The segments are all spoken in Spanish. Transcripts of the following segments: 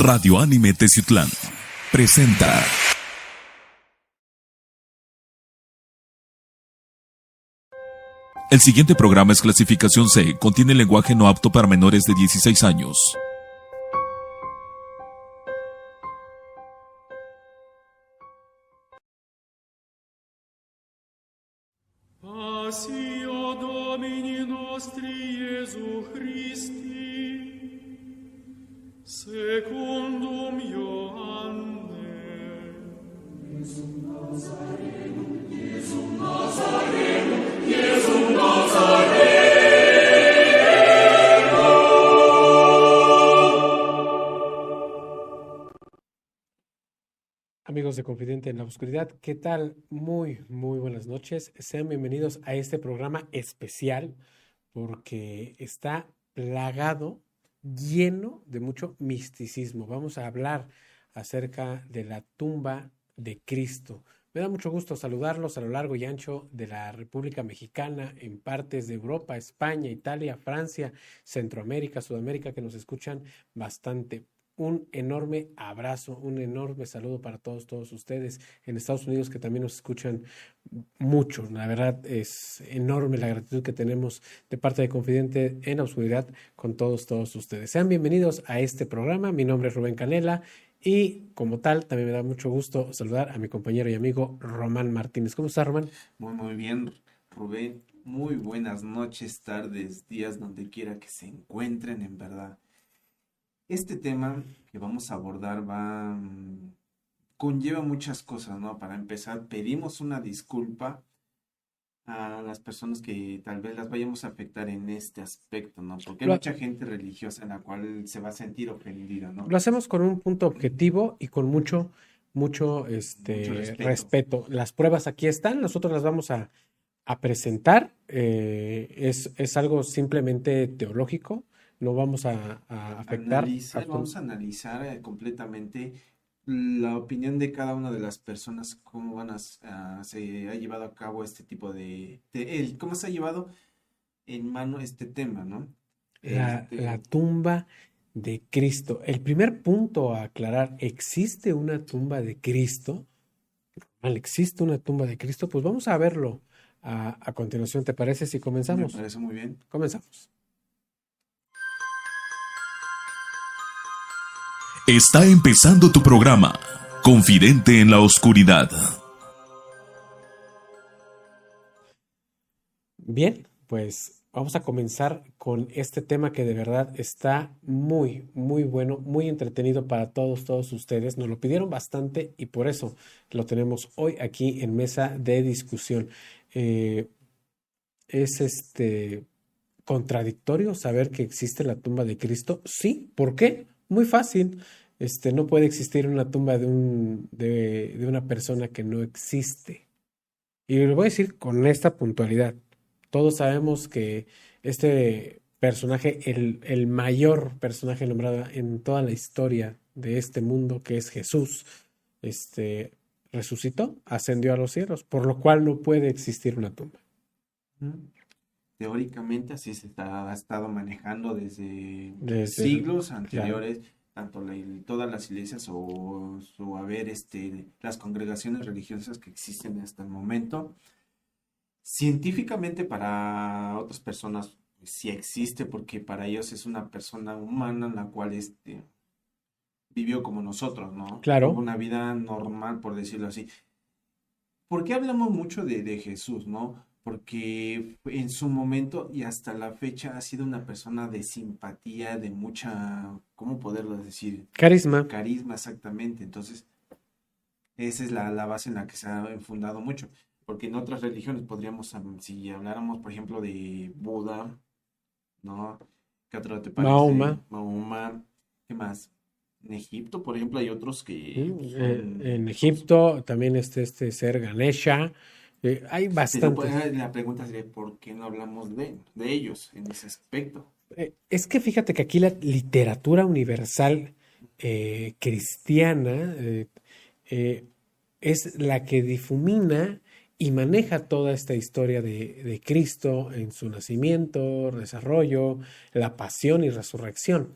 Radio Anime Teciutlán presenta. El siguiente programa es clasificación C, contiene lenguaje no apto para menores de 16 años. Confidente en la Oscuridad, ¿qué tal? Muy, muy buenas noches. Sean bienvenidos a este programa especial porque está plagado, lleno de mucho misticismo. Vamos a hablar acerca de la tumba de Cristo. Me da mucho gusto saludarlos a lo largo y ancho de la República Mexicana, en partes de Europa, España, Italia, Francia, Centroamérica, Sudamérica, que nos escuchan bastante un enorme abrazo, un enorme saludo para todos, todos ustedes en Estados Unidos que también nos escuchan mucho. La verdad es enorme la gratitud que tenemos de parte de Confidente en la Oscuridad con todos, todos ustedes. Sean bienvenidos a este programa. Mi nombre es Rubén Canela y como tal también me da mucho gusto saludar a mi compañero y amigo Román Martínez. ¿Cómo estás, Román? Muy, muy bien, Rubén. Muy buenas noches, tardes, días, donde quiera que se encuentren, en verdad. Este tema que vamos a abordar va conlleva muchas cosas, ¿no? Para empezar, pedimos una disculpa a las personas que tal vez las vayamos a afectar en este aspecto, ¿no? Porque hay Lo- mucha gente religiosa en la cual se va a sentir ofendida, ¿no? Lo hacemos con un punto objetivo y con mucho, mucho, este, Mucho respeto. respeto. Las pruebas aquí están, nosotros las vamos a, a presentar. eh, es, es algo simplemente teológico, no vamos a, a afectar. Analizar, vamos a analizar eh, completamente la opinión de cada una de las personas, cómo van a, se ha llevado a cabo este tipo de, de- el, cómo se ha llevado en mano este tema, ¿no? La, Este, la tumba de Cristo. El primer punto a aclarar, ¿existe una tumba de Cristo? ¿Existe una tumba de Cristo? Pues vamos a verlo a, a continuación. ¿Te parece si me comenzamos? parece muy bien. Comenzamos. Está empezando tu programa, Confidente en la Oscuridad. Bien, pues vamos a comenzar con este tema que de verdad está muy, muy bueno, muy entretenido para todos, todos ustedes. Nos lo pidieron bastante y por eso lo tenemos hoy aquí en mesa de discusión. Eh, es este contradictorio saber que existe la tumba de Cristo. Sí, ¿por qué? Muy fácil. Este, no puede existir una tumba de un, de, de una persona que no existe. Y lo voy a decir con esta puntualidad. Todos sabemos que este personaje, el, el mayor personaje nombrado en toda la historia de este mundo, que es Jesús, este, resucitó, ascendió a los cielos, por lo cual no puede existir una tumba. Teóricamente así se está- ha estado manejando desde, Desde- siglos anteriores, tanto la- todas las iglesias o su haber, este, las congregaciones religiosas que existen hasta el momento. Científicamente para otras personas pues, sí existe porque para ellos es una persona humana en la cual este, vivió como nosotros, ¿no? Claro. Una vida normal, por decirlo así. ¿Por qué hablamos mucho de, de Jesús, no? Porque en su momento y hasta la fecha ha sido una persona de simpatía, de mucha, ¿cómo poderlo decir? Carisma. Carisma, exactamente. Entonces, esa es la, la base en la que se ha fundado mucho. Porque en otras religiones podríamos, am, si habláramos, por ejemplo, de Buda, ¿no? ¿Qué otro te parece? Mahoma. Mahoma. ¿Qué más? En Egipto, por ejemplo, hay otros que Mm, son- eh, en Egipto también está este ser Ganesha. Eh, hay pues, la pregunta sería, ¿por qué no hablamos de, de ellos en ese aspecto? Eh, Es que fíjate que aquí la literatura universal eh, cristiana es la que difumina y maneja toda esta historia de, de Cristo en su nacimiento, desarrollo, la pasión y resurrección.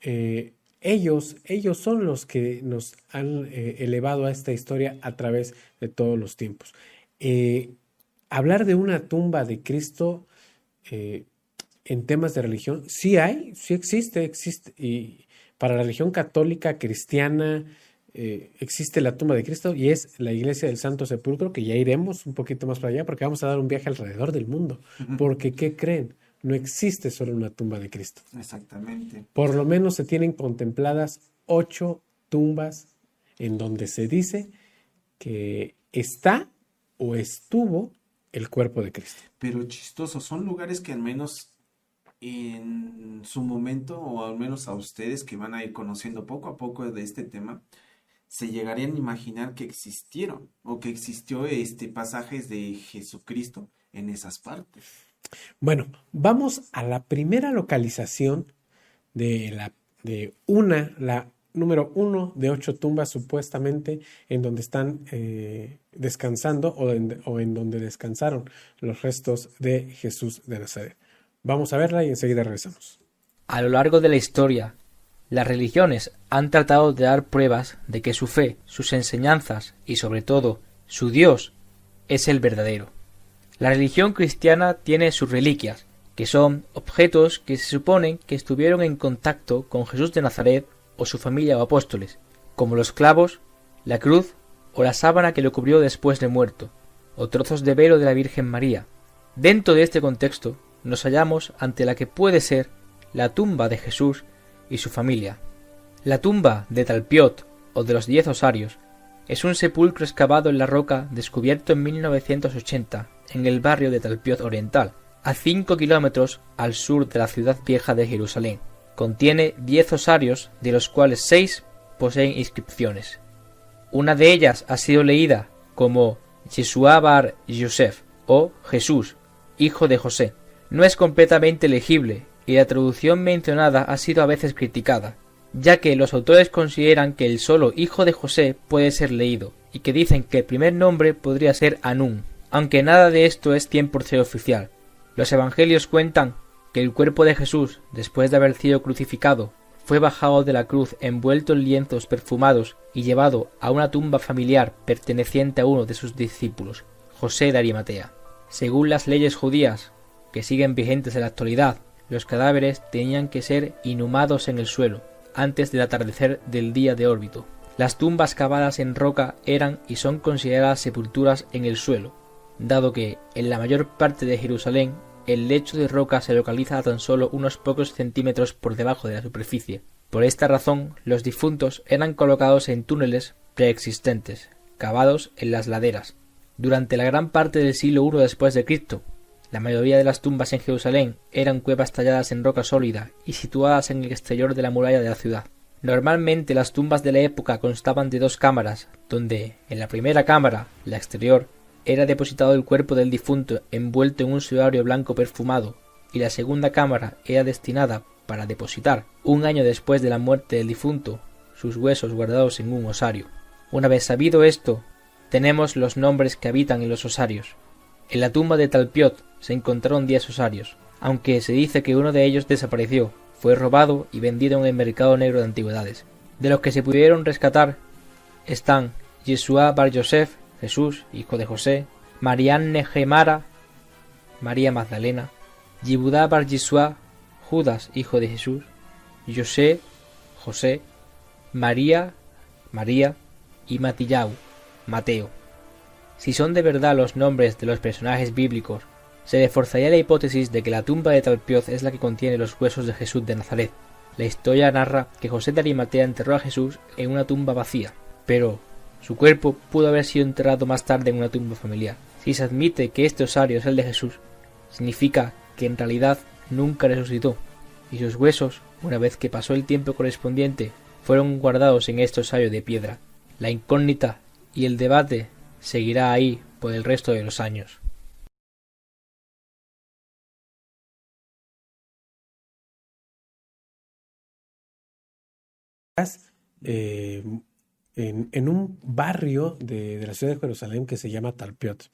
Eh, ellos, ellos son los que nos han eh, elevado a esta historia a través de todos los tiempos. Eh, hablar de una tumba de Cristo eh, en temas de religión, sí hay, sí existe, existe. Y para la religión católica, cristiana, eh, existe la tumba de Cristo y es la iglesia del Santo Sepulcro, que ya iremos un poquito más para allá porque vamos a dar un viaje alrededor del mundo. Porque, ¿qué creen? No existe solo una tumba de Cristo. Exactamente. Por lo menos se tienen contempladas ocho tumbas en donde se dice que está o estuvo el cuerpo de Cristo. Pero chistoso, son lugares que al menos en su momento, o al menos a ustedes que van a ir conociendo poco a poco de este tema, se llegarían a imaginar que existieron o que existió este pasajes de Jesucristo en esas partes. Bueno, vamos a la primera localización de la de una, la número uno de ocho tumbas supuestamente en donde están eh, descansando o en, o en donde descansaron los restos de Jesús de Nazaret. Vamos a verla y enseguida regresamos. A lo largo de la historia, las religiones han tratado de dar pruebas de que su fe, sus enseñanzas y sobre todo su Dios es el verdadero. La religión cristiana tiene sus reliquias, que son objetos que se suponen que estuvieron en contacto con Jesús de Nazaret o su familia o apóstoles, como los clavos, la cruz o la sábana que lo cubrió después de muerto, o trozos de velo de la Virgen María. Dentro de este contexto nos hallamos ante la que puede ser la tumba de Jesús y su familia. La tumba de Talpiot o de los diez osarios es un sepulcro excavado en la roca descubierto en 1980 en el barrio de Talpiot Oriental, a cinco kilómetros al sur de la ciudad vieja de Jerusalén. Contiene diez osarios, de los cuales seis poseen inscripciones. Una de ellas ha sido leída como Yeshua Bar Yosef o Jesús, hijo de José. No es completamente legible y la traducción mencionada ha sido a veces criticada, ya que los autores consideran que el solo hijo de José puede ser leído, y que dicen que el primer nombre podría ser Anún, aunque nada de esto es 100% oficial. Los evangelios cuentan que el cuerpo de Jesús, después de haber sido crucificado, fue bajado de la cruz envuelto en lienzos perfumados y llevado a una tumba familiar perteneciente a uno de sus discípulos, José de Arimatea. Según las leyes judías, que siguen vigentes en la actualidad, los cadáveres tenían que ser inhumados en el suelo, antes del atardecer del día de órbito. Las tumbas cavadas en roca eran y son consideradas sepulturas en el suelo, dado que, en la mayor parte de Jerusalén, el lecho de roca se localiza a tan solo unos pocos centímetros por debajo de la superficie. Por esta razón, los difuntos eran colocados en túneles preexistentes, cavados en las laderas. Durante la gran parte del siglo I después de Cristo, la mayoría de las tumbas en Jerusalén eran cuevas talladas en roca sólida y situadas en el exterior de la muralla de la ciudad. Normalmente las tumbas de la época constaban de dos cámaras, donde en la primera cámara, la exterior, era depositado el cuerpo del difunto envuelto en un sudario blanco perfumado, y la segunda cámara era destinada para depositar, un año después de la muerte del difunto, sus huesos guardados en un osario. Una vez sabido esto, tenemos los nombres que habitan en los osarios. En la tumba de Talpiot se encontraron diez osarios, aunque se dice que uno de ellos desapareció, fue robado y vendido en el mercado negro de antigüedades. De los que se pudieron rescatar están Yeshua Bar Yosef, Jesús, hijo de José, Marianne Gemara, María Magdalena, Yibudá Bar Yeshua, Judas, hijo de Jesús, José, José, María, María y Matillau, Mateo. Si son de verdad los nombres de los personajes bíblicos, se reforzaría la hipótesis de que la tumba de Talpioz es la que contiene los huesos de Jesús de Nazaret. La historia narra que José de Arimatea enterró a Jesús en una tumba vacía, pero su cuerpo pudo haber sido enterrado más tarde en una tumba familiar. Si se admite que este osario es el de Jesús, significa que en realidad nunca resucitó, y sus huesos, una vez que pasó el tiempo correspondiente, fueron guardados en este osario de piedra. La incógnita y el debate seguirá ahí por el resto de los años. Eh, en, un barrio de, la ciudad de Jerusalén que se llama Talpiot,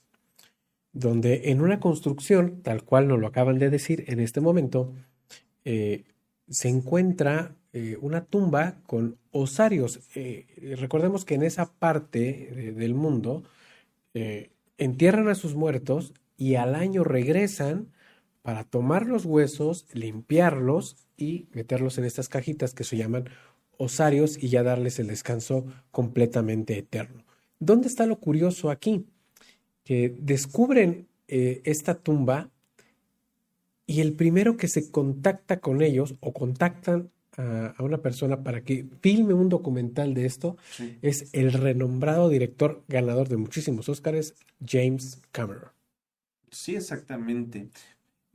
donde en una construcción, tal cual nos lo acaban de decir en este momento, eh, se encuentra eh, una tumba con osarios. Eh, recordemos que en esa parte de- del mundo entierran a sus muertos y al año regresan para tomar los huesos, limpiarlos y meterlos en estas cajitas que se llaman osarios y ya darles el descanso completamente eterno. ¿Dónde está lo curioso aquí? Que descubren eh, esta tumba y el primero que se contacta con ellos o contactan a, a una persona para que filme un documental de esto Sí. es el renombrado director ganador de muchísimos Óscares, James Cameron. Sí, exactamente.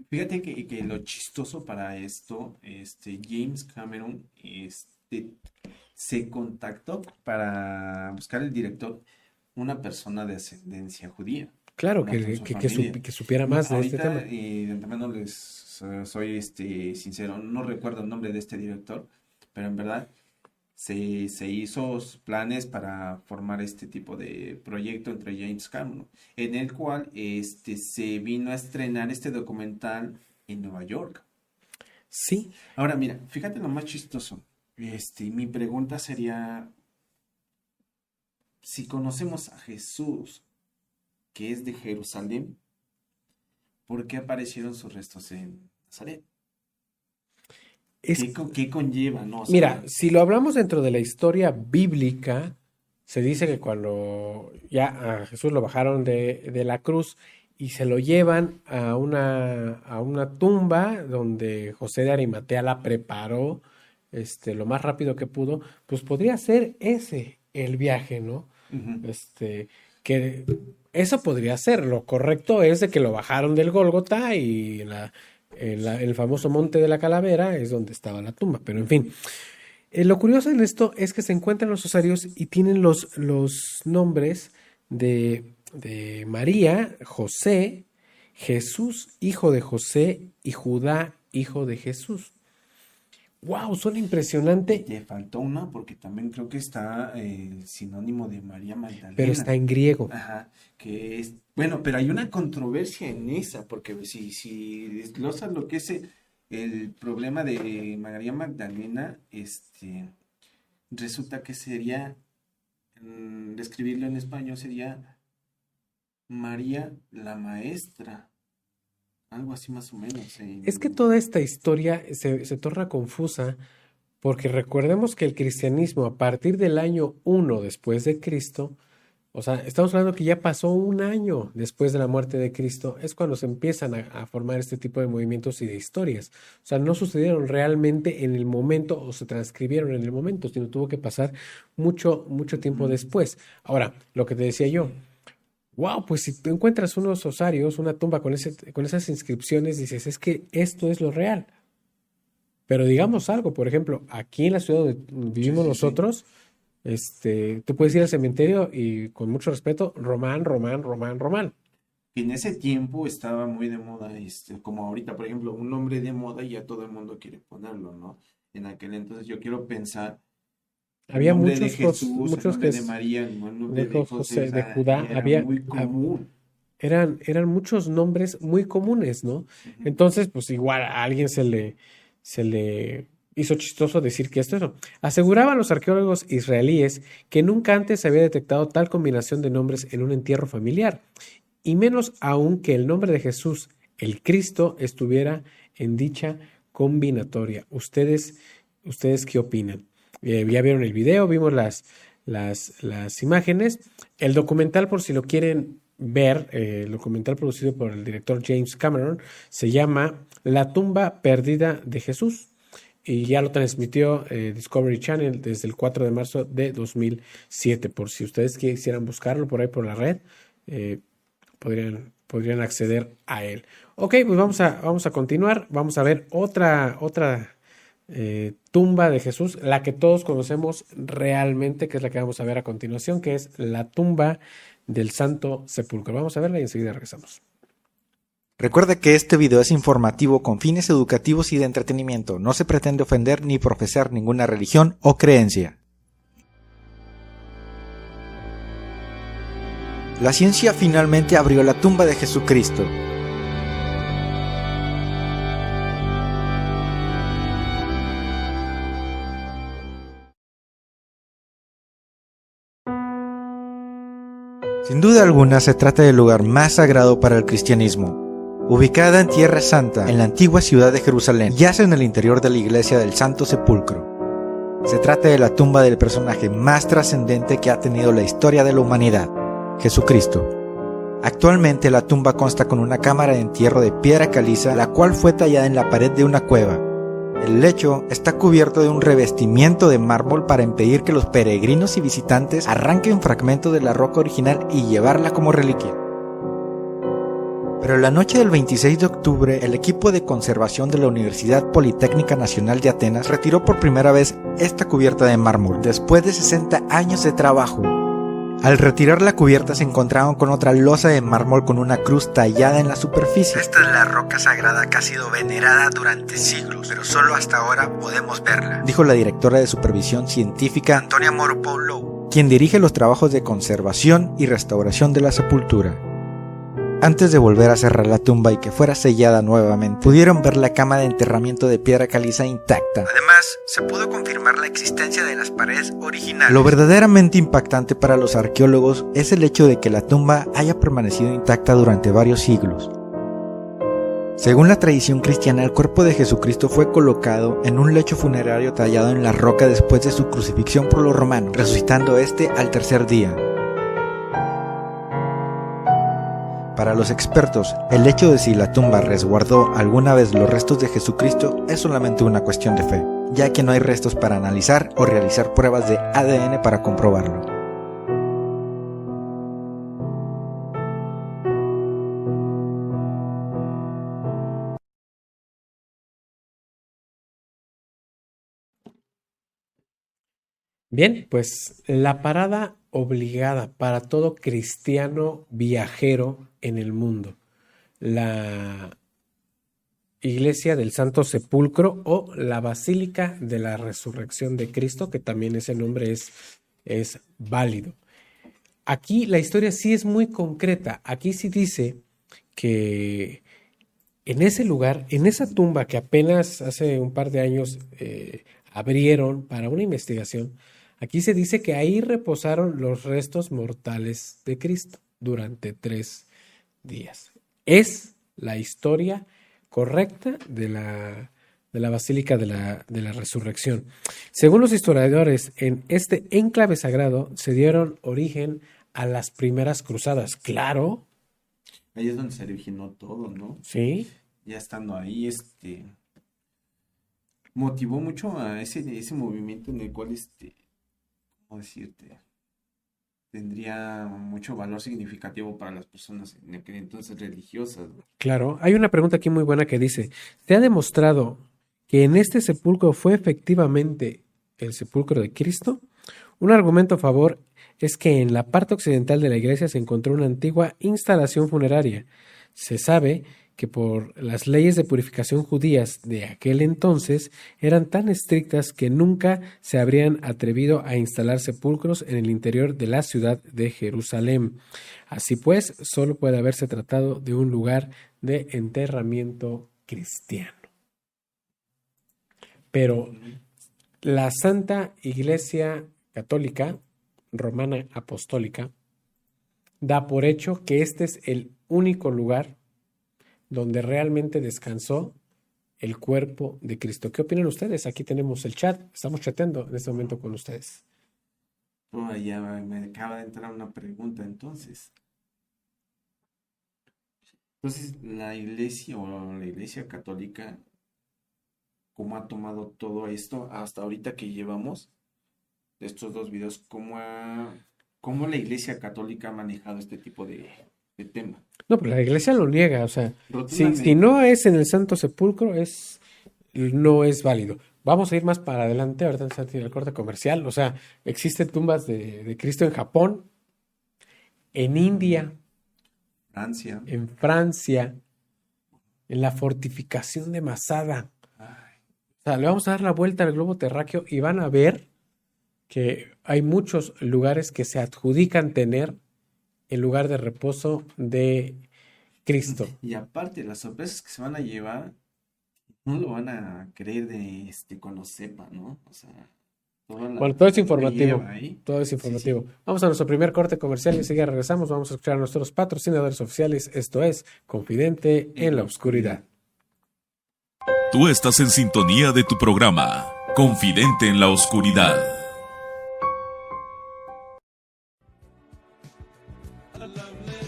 Fíjate que, que lo chistoso para esto, este James Cameron, este, se contactó para buscar el director una persona de ascendencia judía. Claro, que, que, supiera más de este Ahorita, tema. eh, de antemano les eh, soy este sincero, no recuerdo el nombre de este director, pero en verdad se, se hizo planes para formar este tipo de proyecto entre James Cameron, en el cual este se vino a estrenar este documental en Nueva York. Sí, Ahora, mira, fíjate lo más chistoso. Este, mi pregunta sería, si conocemos a Jesús, que es de Jerusalén, ¿por qué aparecieron sus restos en Nazaret? es, ¿Qué, co- qué conlleva, no? O sea, mira, si lo hablamos dentro de la historia bíblica, se dice que cuando ya a Jesús lo bajaron de, de la cruz y se lo llevan a una, a una tumba donde José de Arimatea la preparó este, lo más rápido que pudo, pues podría ser ese el viaje, ¿no? Este, que eso podría ser. Lo correcto es de que lo bajaron del Gólgota y la- en la- en el famoso monte de la calavera es donde estaba la tumba. Pero en fin, Eh, lo curioso en esto es que se encuentran los osarios y tienen los, los nombres de, de María, José, Jesús, hijo de José, y Judá, hijo de Jesús. ¡Wow! Suena impresionante, Te faltó una porque también creo que está eh, el sinónimo de María Magdalena. pero está en griego. Ajá, que es, bueno, pero hay una controversia en esa, porque si, si desglosas lo que es el, el problema de María Magdalena, este, resulta que sería, mm, describirlo en español sería María la Maestra, algo así más o menos. en- Es que toda esta historia se, se torna confusa porque recordemos que el cristianismo a partir del año 1 después de Cristo, o sea, estamos hablando que ya pasó un año después de la muerte de Cristo, es cuando se empiezan a, a formar este tipo de movimientos y de historias. O sea, no sucedieron realmente en el momento o se transcribieron en el momento, sino tuvo que pasar mucho, mucho tiempo después. Ahora, lo que te decía yo, Wow, pues si tú encuentras unos osarios, una tumba con, ese, con esas inscripciones, dices, es que esto es lo real. Pero digamos algo, por ejemplo, aquí en la ciudad donde vivimos sí, sí. nosotros, este, tú puedes ir al cementerio y con mucho respeto, Román, Román, Román, Román. en ese tiempo estaba muy de moda, este, como ahorita, por ejemplo, un nombre de moda y ya todo el mundo quiere ponerlo, ¿no? En aquel entonces yo quiero pensar Había nombre de muchos, Jesús, muchos que de María, de de José, de Judá, era había- muy común. eran, eran muchos nombres muy comunes, ¿no? Entonces, pues igual a alguien se le, se le hizo chistoso decir que esto es no. Aseguraban los arqueólogos israelíes que nunca antes se había detectado tal combinación de nombres en un entierro familiar, y menos aún que el nombre de Jesús, el Cristo, estuviera en dicha combinatoria. ¿Ustedes, ustedes qué opinan? Eh, ya vieron el video, vimos las, las, las imágenes. El documental, por si lo quieren ver, eh, el documental producido por el director James Cameron, se llama La tumba perdida de Jesús y ya lo transmitió eh, Discovery Channel desde el 4 de marzo de 2007. Por si ustedes quisieran buscarlo por ahí por la red, podrían, podrían acceder a él. Ok, pues vamos a, vamos a continuar. Vamos a ver otra, otra eh, tumba de Jesús, la que todos conocemos realmente, que es la que vamos a ver a continuación, que es la tumba del Santo Sepulcro. Vamos a verla y enseguida regresamos. Recuerda que este video es informativo con fines educativos y de entretenimiento. No se pretende ofender ni profesar ninguna religión o creencia. La ciencia finalmente abrió la tumba de Jesucristo. Sin duda alguna se trata del lugar más sagrado para el cristianismo. Ubicada en Tierra Santa, en la antigua ciudad de Jerusalén, yace en el interior de la iglesia del Santo Sepulcro. Se trata de la tumba del personaje más trascendente que ha tenido la historia de la humanidad, Jesucristo. Actualmente la tumba consta con una cámara de entierro de piedra caliza, la cual fue tallada en la pared de una cueva. El lecho está cubierto de un revestimiento de mármol para impedir que los peregrinos y visitantes arranquen fragmentos de la roca original y llevarla como reliquia. Pero la noche del 26 de octubre, el equipo de conservación de la Universidad Politécnica Nacional de Atenas retiró por primera vez esta cubierta de mármol, después de 60 años de trabajo. Al retirar la cubierta se encontraron con otra losa de mármol con una cruz tallada en la superficie. Esta es la roca sagrada que ha sido venerada durante siglos, pero solo hasta ahora podemos verla, dijo la directora de supervisión científica Antonia Moropoulou, quien dirige los trabajos de conservación y restauración de la sepultura. Antes de volver a cerrar la tumba y que fuera sellada nuevamente, pudieron ver la cama de enterramiento de piedra caliza intacta. Además, se pudo confirmar la existencia de las paredes originales. Lo verdaderamente impactante para los arqueólogos es el hecho de que la tumba haya permanecido intacta durante varios siglos. Según la tradición cristiana, el cuerpo de Jesucristo fue colocado en un lecho funerario tallado en la roca después de su crucifixión por los romanos, resucitando este al tercer día. Para los expertos, el hecho de si la tumba resguardó alguna vez los restos de Jesucristo es solamente una cuestión de fe, ya que no hay restos para analizar o realizar pruebas de ADN para comprobarlo. Bien, pues la parada obligada para todo cristiano viajero en el mundo. La Iglesia del Santo Sepulcro o la Basílica de la Resurrección de Cristo, que también ese nombre es, es válido. Aquí la historia sí es muy concreta. Aquí sí dice que en ese lugar, en esa tumba que apenas hace un par de años eh, abrieron para una investigación, Aquí se dice que ahí reposaron los restos mortales de Cristo durante tres días. Es la historia correcta de la, de la Basílica de la, de la Resurrección. Según los historiadores, en este enclave sagrado se dieron origen a las primeras cruzadas. Claro. Ahí es donde se originó todo, ¿no? Sí. Ya estando ahí, este motivó mucho a ese, ese movimiento en el cual este ¿cómo decirte? Tendría mucho valor significativo para las personas en aquel entonces religiosas. Claro, hay una pregunta aquí muy buena que dice, ¿te ha demostrado que en este sepulcro fue efectivamente el sepulcro de Cristo? Un argumento a favor es que en la parte occidental de la iglesia se encontró una antigua instalación funeraria. Se sabe que por las leyes de purificación judías de aquel entonces eran tan estrictas que nunca se habrían atrevido a instalar sepulcros en el interior de la ciudad de Jerusalén. Así pues, solo puede haberse tratado de un lugar de enterramiento cristiano. Pero la Santa Iglesia Católica Romana Apostólica da por hecho que este es el único lugar donde realmente descansó el cuerpo de Cristo. ¿Qué opinan ustedes? Aquí tenemos el chat, estamos chateando en este momento con ustedes. Oh, ya me acaba de entrar una pregunta entonces. Entonces, la iglesia o la iglesia católica, ¿cómo ha tomado todo esto hasta ahorita que llevamos estos dos videos? ¿Cómo, ha, cómo la iglesia católica ha manejado este tipo de, tema? No, pero la iglesia lo niega, o sea, si, si, no es en el Santo Sepulcro, es, no es válido. Vamos a ir más para adelante, ahorita en el corte comercial, o sea, existen tumbas de, de Cristo en Japón, en India, Francia. en Francia, en la fortificación de Masada. O sea, le vamos a dar la vuelta al globo terráqueo y van a ver que hay muchos lugares que se adjudican tener el lugar de reposo de Cristo. Y aparte, las sorpresas que se van a llevar, no lo van a creer de este cuando sepa, ¿no? O sea, toda la Bueno, todo es informativo. Todo es Sí, informativo. Vamos a nuestro primer corte comercial y enseguida regresamos. Vamos a escuchar a nuestros patrocinadores oficiales. Esto es Confidente en la Oscuridad. Tú estás en sintonía de tu programa, Confidente en la Oscuridad.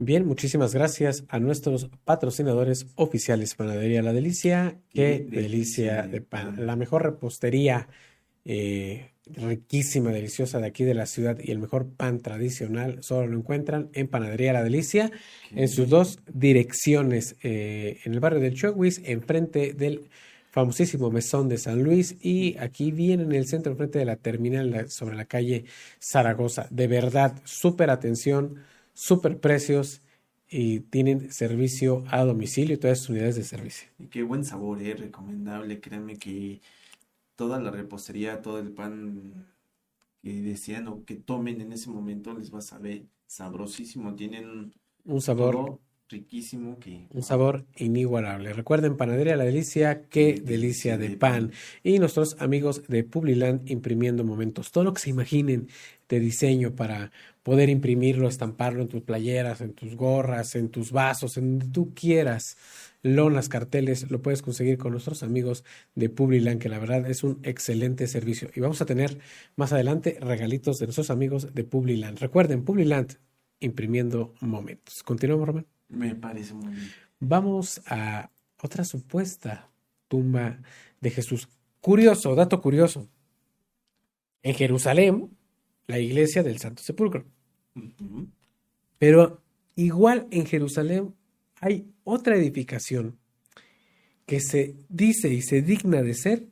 Bien, muchísimas gracias a nuestros patrocinadores oficiales. Panadería La Delicia. Qué delicia de pan. La mejor repostería eh, riquísima, deliciosa de aquí de la ciudad y el mejor pan tradicional solo lo encuentran en Panadería La Delicia en sus dos direcciones, eh, en el barrio del Chowis, enfrente del famosísimo Mesón de San Luis y aquí bien en el centro, enfrente de la terminal sobre la calle Zaragoza. De verdad, súper atención, súper precios y tienen servicio a domicilio y todas sus unidades de servicio. Y qué buen sabor, es recomendable. Créanme que toda la repostería, todo el pan que desean o que tomen en ese momento les va a saber sabrosísimo. Tienen Un sabor todo riquísimo que Un sabor inigualable. Recuerden, Panadería La Delicia, qué delicia de pan. Y nuestros amigos de Publiland imprimiendo momentos. Todo lo que se imaginen de diseño para poder imprimirlo, estamparlo en tus playeras, en tus gorras, en tus vasos, en donde tú quieras. Lonas, carteles, lo puedes conseguir con nuestros amigos de Publiland, que la verdad es un excelente servicio. Y vamos a tener más adelante regalitos de nuestros amigos de Publiland. Recuerden, Publiland imprimiendo momentos. Continuamos, Román. me parece muy bien. Vamos a otra supuesta tumba de Jesús. Curioso, dato curioso. En Jerusalén, la iglesia del Santo Sepulcro. Pero igual en Jerusalén hay otra edificación que se dice y se digna de ser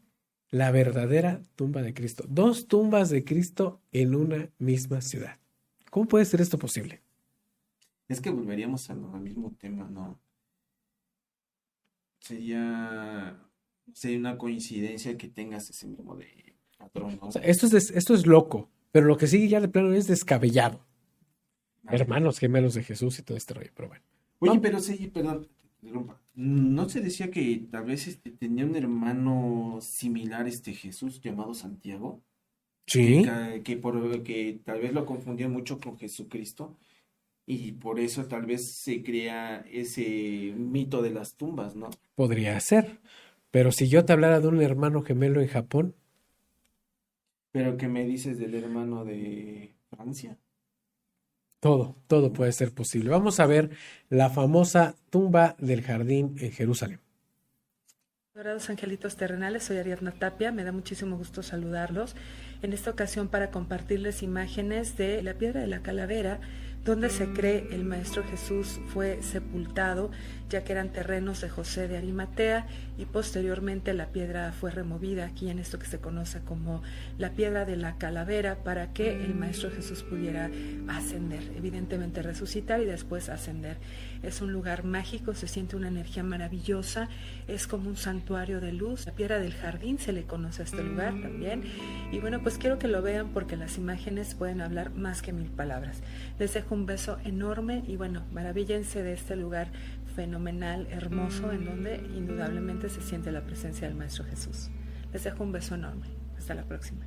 la verdadera tumba de Cristo. Dos tumbas de Cristo en una misma ciudad. ¿Cómo puede ser esto posible? Es que volveríamos al, mismo tema, ¿no? Sería, sería una coincidencia que tengas ese mismo de patrón, ¿no? O sea, esto es, esto es loco, pero lo que sigue ya de plano es descabellado. Hermanos gemelos de Jesús y todo este rollo, pero bueno. Oye, Vamos. pero sí, perdón. ¿no se decía que tal vez este, tenía un hermano similar este Jesús llamado Santiago? Sí. Que, que por que tal vez lo confundían mucho con Jesucristo y por eso tal vez se crea ese mito de las tumbas, ¿no? Podría ser. Pero si yo te hablara de un hermano gemelo en Japón, Pero ¿qué me dices del hermano de Francia? todo, todo puede ser posible. Vamos a ver la famosa tumba del jardín en Jerusalén. Dorados angelitos terrenales, soy Ariadna Tapia, me da muchísimo gusto saludarlos. En esta ocasión para compartirles imágenes de la piedra de la calavera, donde se cree el Maestro Jesús fue sepultado, ya que eran terrenos de José de Arimatea y posteriormente la piedra fue removida aquí en esto que se conoce como la piedra de la calavera para que el Maestro Jesús pudiera ascender, evidentemente resucitar y después ascender. Es un lugar mágico, se siente una energía maravillosa, es como un santuario de luz. La piedra del jardín se le conoce a este lugar también. Y bueno, pues quiero que lo vean porque las imágenes pueden hablar más que mil palabras. Les dejo un beso enorme y bueno, maravíllense de este lugar fenomenal, hermoso, en donde indudablemente se siente la presencia del Maestro Jesús. Les dejo un beso enorme. Hasta la próxima.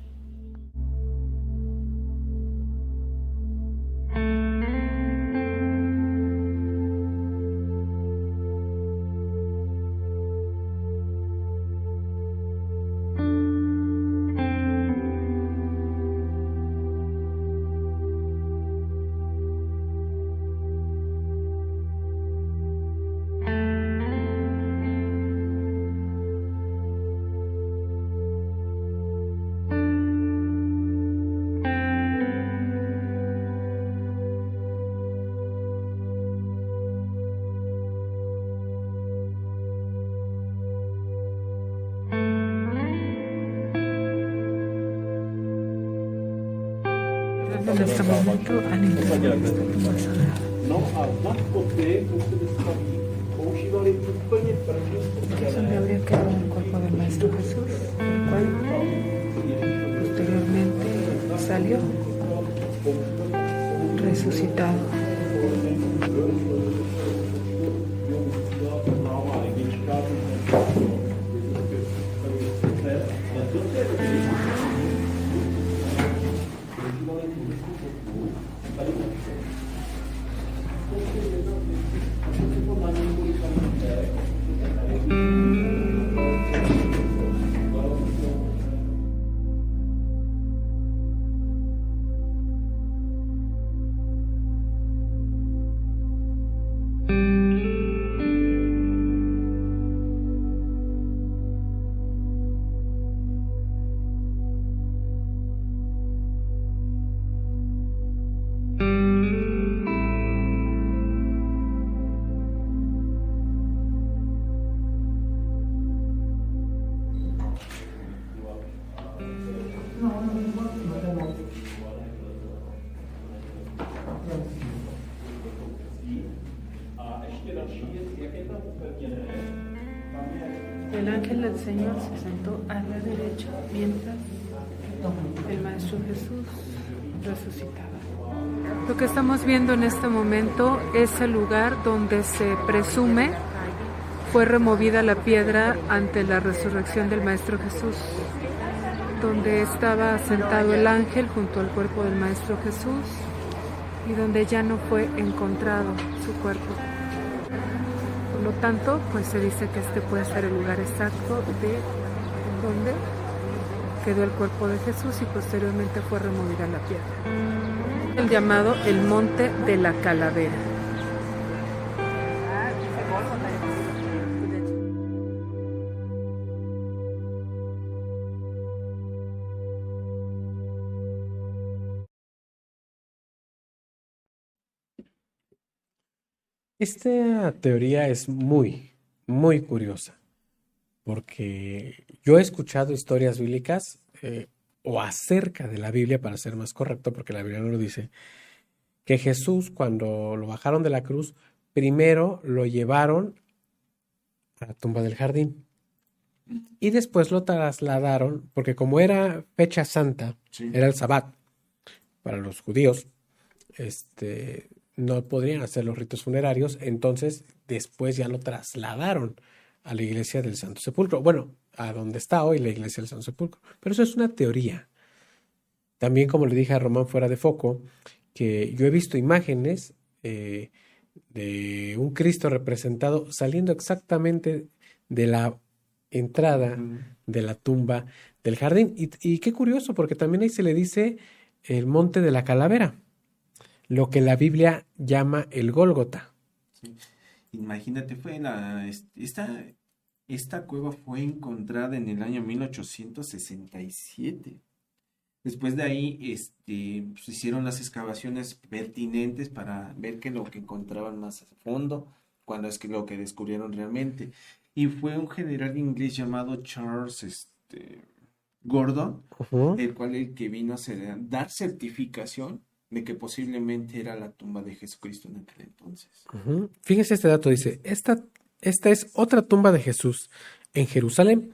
En este momento al interior de esta tumba sagrada. Es donde habría quedado el cuerpo del Maestro Jesús, el cual posteriormente salió resucitado. Del Señor se sentó a la derecha mientras el Maestro Jesús resucitaba. Lo que estamos viendo en este momento es el lugar donde se presume fue removida la piedra ante la resurrección del Maestro Jesús, donde estaba sentado el ángel junto al cuerpo del Maestro Jesús y donde ya no fue encontrado su cuerpo. Por lo tanto, pues se dice que este puede ser el lugar exacto de donde quedó el cuerpo de Jesús y posteriormente fue removida la piedra. El llamado el Monte de la Calavera. Esta teoría es muy, muy curiosa, porque yo he escuchado historias bíblicas eh, o acerca de la Biblia, para ser más correcto, porque la Biblia no lo dice, que Jesús cuando lo bajaron de la cruz, primero lo llevaron a la tumba del jardín y después lo trasladaron, porque como era fecha santa, Sí. era el sabbat para los judíos, este, no podrían hacer los ritos funerarios, entonces después ya lo trasladaron a la iglesia del Santo Sepulcro. Bueno, a donde está hoy la iglesia del Santo Sepulcro. Pero eso es una teoría. También, como le dije a Román fuera de foco, que yo he visto imágenes eh, de un Cristo representado saliendo exactamente de la entrada de la tumba del jardín. Y, y qué curioso, porque también ahí se le dice el monte de la calavera, lo que la Biblia llama el Gólgota. Imagínate, fue la, es- esta, esta cueva fue encontrada en el año 1867. Después de ahí, este, pues, hicieron las excavaciones pertinentes para ver que lo que encontraban más a fondo, cuando es que lo que descubrieron realmente. Y fue un general inglés llamado Charles, este, Gordon, el cual el que vino a dar certificación de que posiblemente era la tumba de Jesucristo en aquel entonces. Ujú. Fíjese este dato, dice, esta, esta es otra tumba de Jesús en Jerusalén.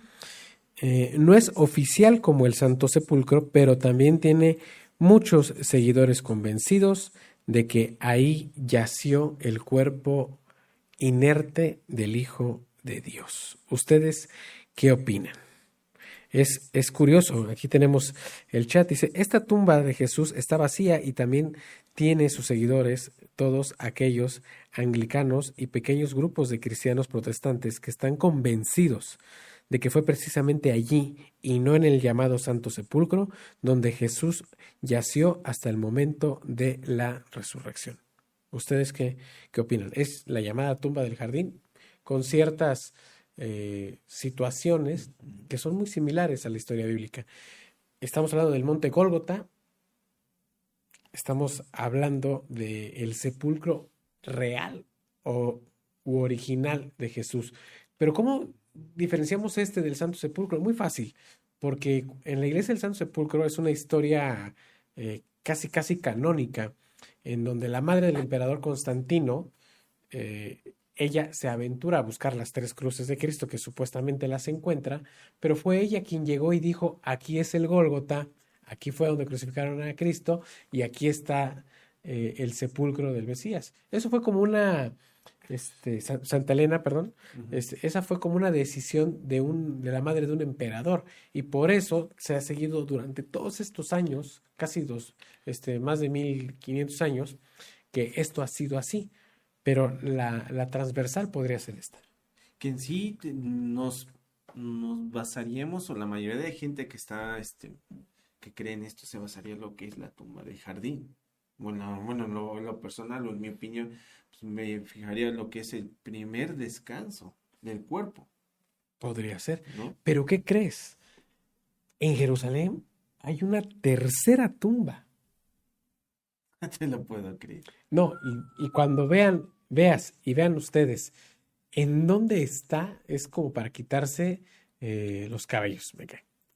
Eh, no es oficial como el Santo Sepulcro, pero también tiene muchos seguidores convencidos de que ahí yació el cuerpo inerte del Hijo de Dios. ¿Ustedes qué opinan? Es, es curioso, aquí tenemos el chat, dice, esta tumba de Jesús está vacía y también tiene sus seguidores, todos aquellos anglicanos y pequeños grupos de cristianos protestantes que están convencidos de que fue precisamente allí y no en el llamado Santo Sepulcro donde Jesús yació hasta el momento de la resurrección. ¿Ustedes qué, qué opinan? ¿Es la llamada tumba del jardín con ciertas eh, situaciones que son muy similares a la historia bíblica? Estamos hablando del monte Gólgota, estamos hablando del sepulcro real o u original de Jesús. Pero ¿cómo diferenciamos este del Santo Sepulcro? Muy fácil, porque en la iglesia del Santo Sepulcro es una historia eh, casi, casi canónica, en donde la madre del emperador Constantino, eh, ella se aventura a buscar las tres cruces de Cristo, que supuestamente las encuentra, pero fue ella quien llegó y dijo, aquí es el Gólgota, aquí fue donde crucificaron a Cristo y aquí está eh, el sepulcro del Mesías. Eso fue como una, este, Sa- Santa Elena, perdón, este, esa fue como una decisión de, un, de la madre de un emperador y por eso se ha seguido durante todos estos años, casi dos, este, más de 1500 años, que esto ha sido así, pero la, la transversal podría ser esta. que en sí nos, nos basaríamos, o la mayoría de gente que está, este, que cree en esto, se basaría en lo que es la tumba del jardín. Bueno, bueno, en lo, lo personal, o en mi opinión, pues me fijaría en lo que es el primer descanso del cuerpo, Podría ser. ¿no? Pero ¿qué crees? En Jerusalén hay una tercera tumba. No te lo puedo creer. No, y, y cuando vean, veas y vean ustedes en dónde está, es como para quitarse eh, los cabellos.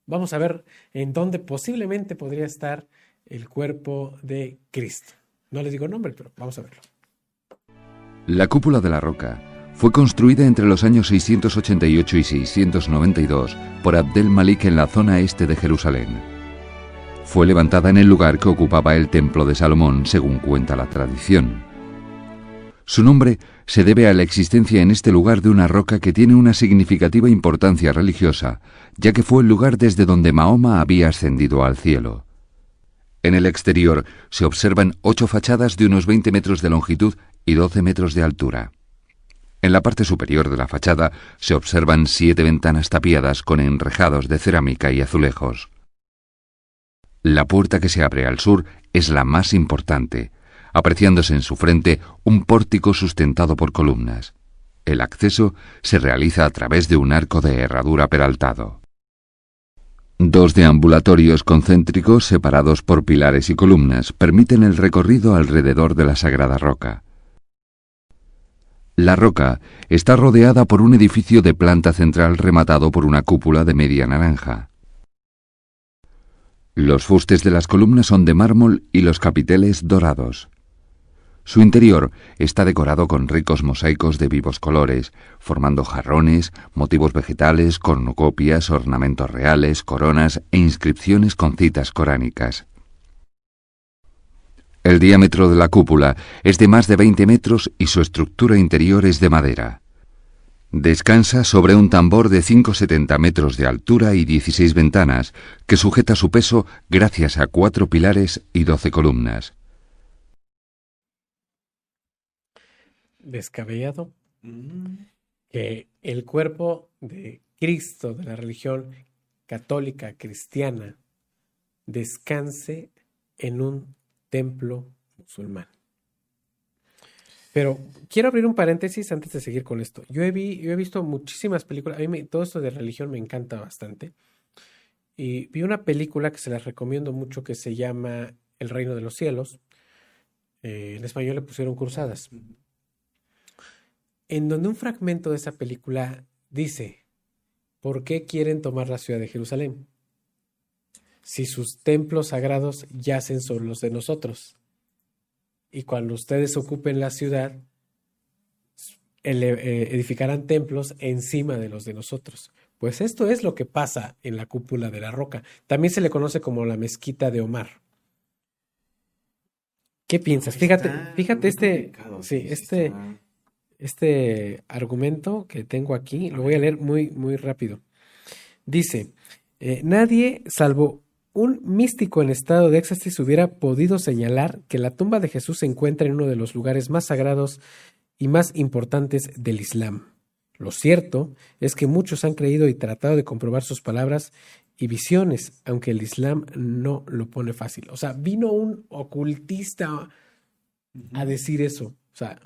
Vamos a ver en dónde posiblemente podría estar el cuerpo de Cristo. No les digo nombre, pero vamos a verlo. La cúpula de la roca fue construida entre los años 688 y 692 por Abdel Malik en la zona este de Jerusalén. Fue levantada en el lugar que ocupaba el templo de Salomón, según cuenta la tradición. Su nombre se debe a la existencia en este lugar de una roca que tiene una significativa importancia religiosa, ya que fue el lugar desde donde Mahoma había ascendido al cielo. En el exterior se observan ocho fachadas de unos 20 metros de longitud y 12 metros de altura. En la parte superior de la fachada se observan siete ventanas tapiadas con enrejados de cerámica y azulejos. La puerta que se abre al sur es la más importante, apreciándose en su frente un pórtico sustentado por columnas. El acceso se realiza a través de un arco de herradura peraltado. Dos deambulatorios concéntricos separados por pilares y columnas permiten el recorrido alrededor de la sagrada roca. La roca está rodeada por un edificio de planta central rematado por una cúpula de media naranja. Los fustes de las columnas son de mármol y los capiteles dorados. Su interior está decorado con ricos mosaicos de vivos colores, formando jarrones, motivos vegetales, cornucopias, ornamentos reales, coronas e inscripciones con citas coránicas. El diámetro de la cúpula es de más de 20 metros y su estructura interior es de madera. Descansa sobre un tambor de 5,70 metros de altura y 16 ventanas, que sujeta su peso gracias a cuatro pilares y 12 columnas. Descabellado Mm, que el cuerpo de Cristo de la religión católica cristiana descanse en un templo musulmán. Pero quiero abrir un paréntesis antes de seguir con esto. Yo he, vi- yo he visto muchísimas películas, a mí me- todo esto de religión me encanta bastante. Y vi una película que se las recomiendo mucho que se llama El Reino de los Cielos. Eh, en español le pusieron Cruzadas en donde un fragmento de esa película dice, ¿por qué quieren tomar la ciudad de Jerusalén? Si sus templos sagrados yacen sobre los de nosotros. Y cuando ustedes ocupen la ciudad, eh, edificarán templos encima de los de nosotros. Pues esto es lo que pasa en la cúpula de la roca. También se le conoce como la mezquita de Omar. ¿Qué piensas? Fíjate, fíjate este, sí, este, este argumento que tengo aquí, lo voy a leer muy, muy rápido. Dice, eh, nadie, salvo un místico en estado de éxtasis, hubiera podido señalar que la tumba de Jesús se encuentra en uno de los lugares más sagrados y más importantes del Islam. Lo cierto es que muchos han creído y tratado de comprobar sus palabras y visiones, aunque el Islam no lo pone fácil. O sea, vino un ocultista a decir eso. O sea,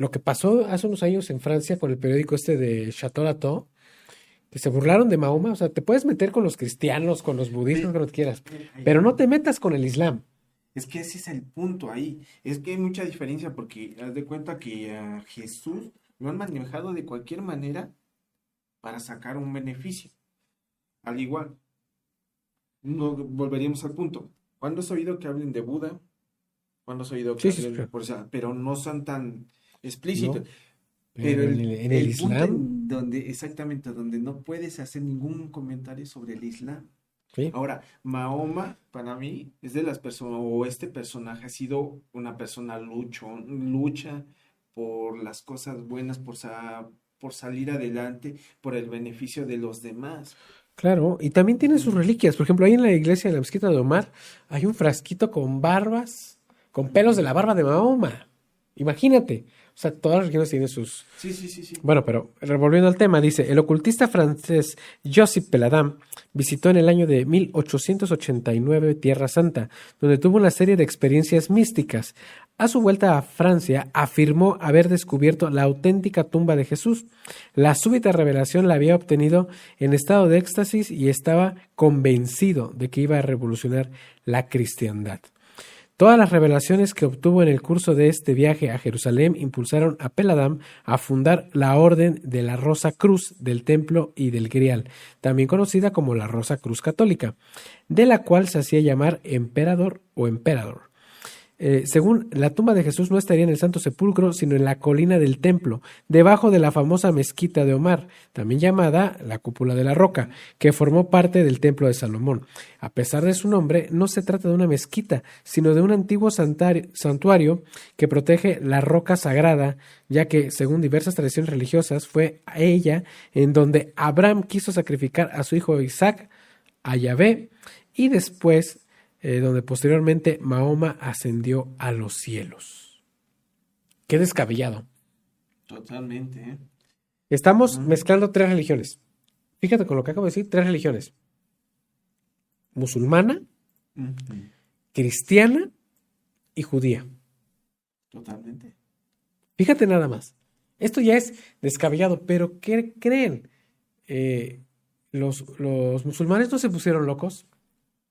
lo que pasó hace unos años en Francia con el periódico este de Chateau Latour, que se burlaron de Mahoma. O sea, te puedes meter con los cristianos, con los budistas, con lo que quieras, pero no te metas con el Islam. Es que ese es el punto ahí. Es que hay mucha diferencia porque haz de cuenta que a Jesús lo han manejado de cualquier manera para sacar un beneficio. Al igual, no volveríamos al punto. ¿Cuándo has oído que hablen de Buda? ¿Cuándo has oído que Sí, sí, hablen por esa- pero no son tan explícitos. No, Pero en el, el- en el el punto Islam- en donde, exactamente, donde no puedes hacer ningún comentario sobre el Islam. Sí. Ahora, Mahoma, para mí, es de las personas, o este personaje ha sido una persona lucho, lucha por las cosas buenas, por, sa- por salir adelante, por el beneficio de los demás. Claro, y también tiene sus reliquias. Por ejemplo, ahí en la iglesia de la mezquita de Omar hay un frasquito con barbas, con pelos de la barba de Mahoma. Imagínate. O sea, todas las religiones tienen sus, Sí, sí, sí, sí. Bueno, pero revolviendo al tema, dice, el ocultista francés Joseph Peladam visitó en el año de 1889 Tierra Santa, donde tuvo una serie de experiencias místicas. A su vuelta a Francia, afirmó haber descubierto la auténtica tumba de Jesús. La súbita revelación la había obtenido en estado de éxtasis y estaba convencido de que iba a revolucionar la cristiandad. Todas las revelaciones que obtuvo en el curso de este viaje a Jerusalén impulsaron a Peladam a fundar la Orden de la Rosa Cruz del Templo y del Grial, también conocida como la Rosa Cruz Católica, de la cual se hacía llamar emperador o emperador. Eh, según la tumba de Jesús no estaría en el Santo Sepulcro, sino en la colina del templo, debajo de la famosa mezquita de Omar, también llamada la cúpula de la roca, que formó parte del templo de Salomón. A pesar de su nombre, no se trata de una mezquita, sino de un antiguo santuario que protege la roca sagrada, ya que, según diversas tradiciones religiosas, fue a ella en donde Abraham quiso sacrificar a su hijo Isaac a Yahvé y después eh, donde posteriormente Mahoma ascendió a los cielos. Qué descabellado. Totalmente, ¿eh? Estamos mezclando tres religiones. Fíjate con lo que acabo de decir, tres religiones. Musulmana, cristiana y judía. Totalmente. Fíjate nada más. Esto ya es descabellado, pero ¿qué creen? Eh, los, los musulmanes no se pusieron locos.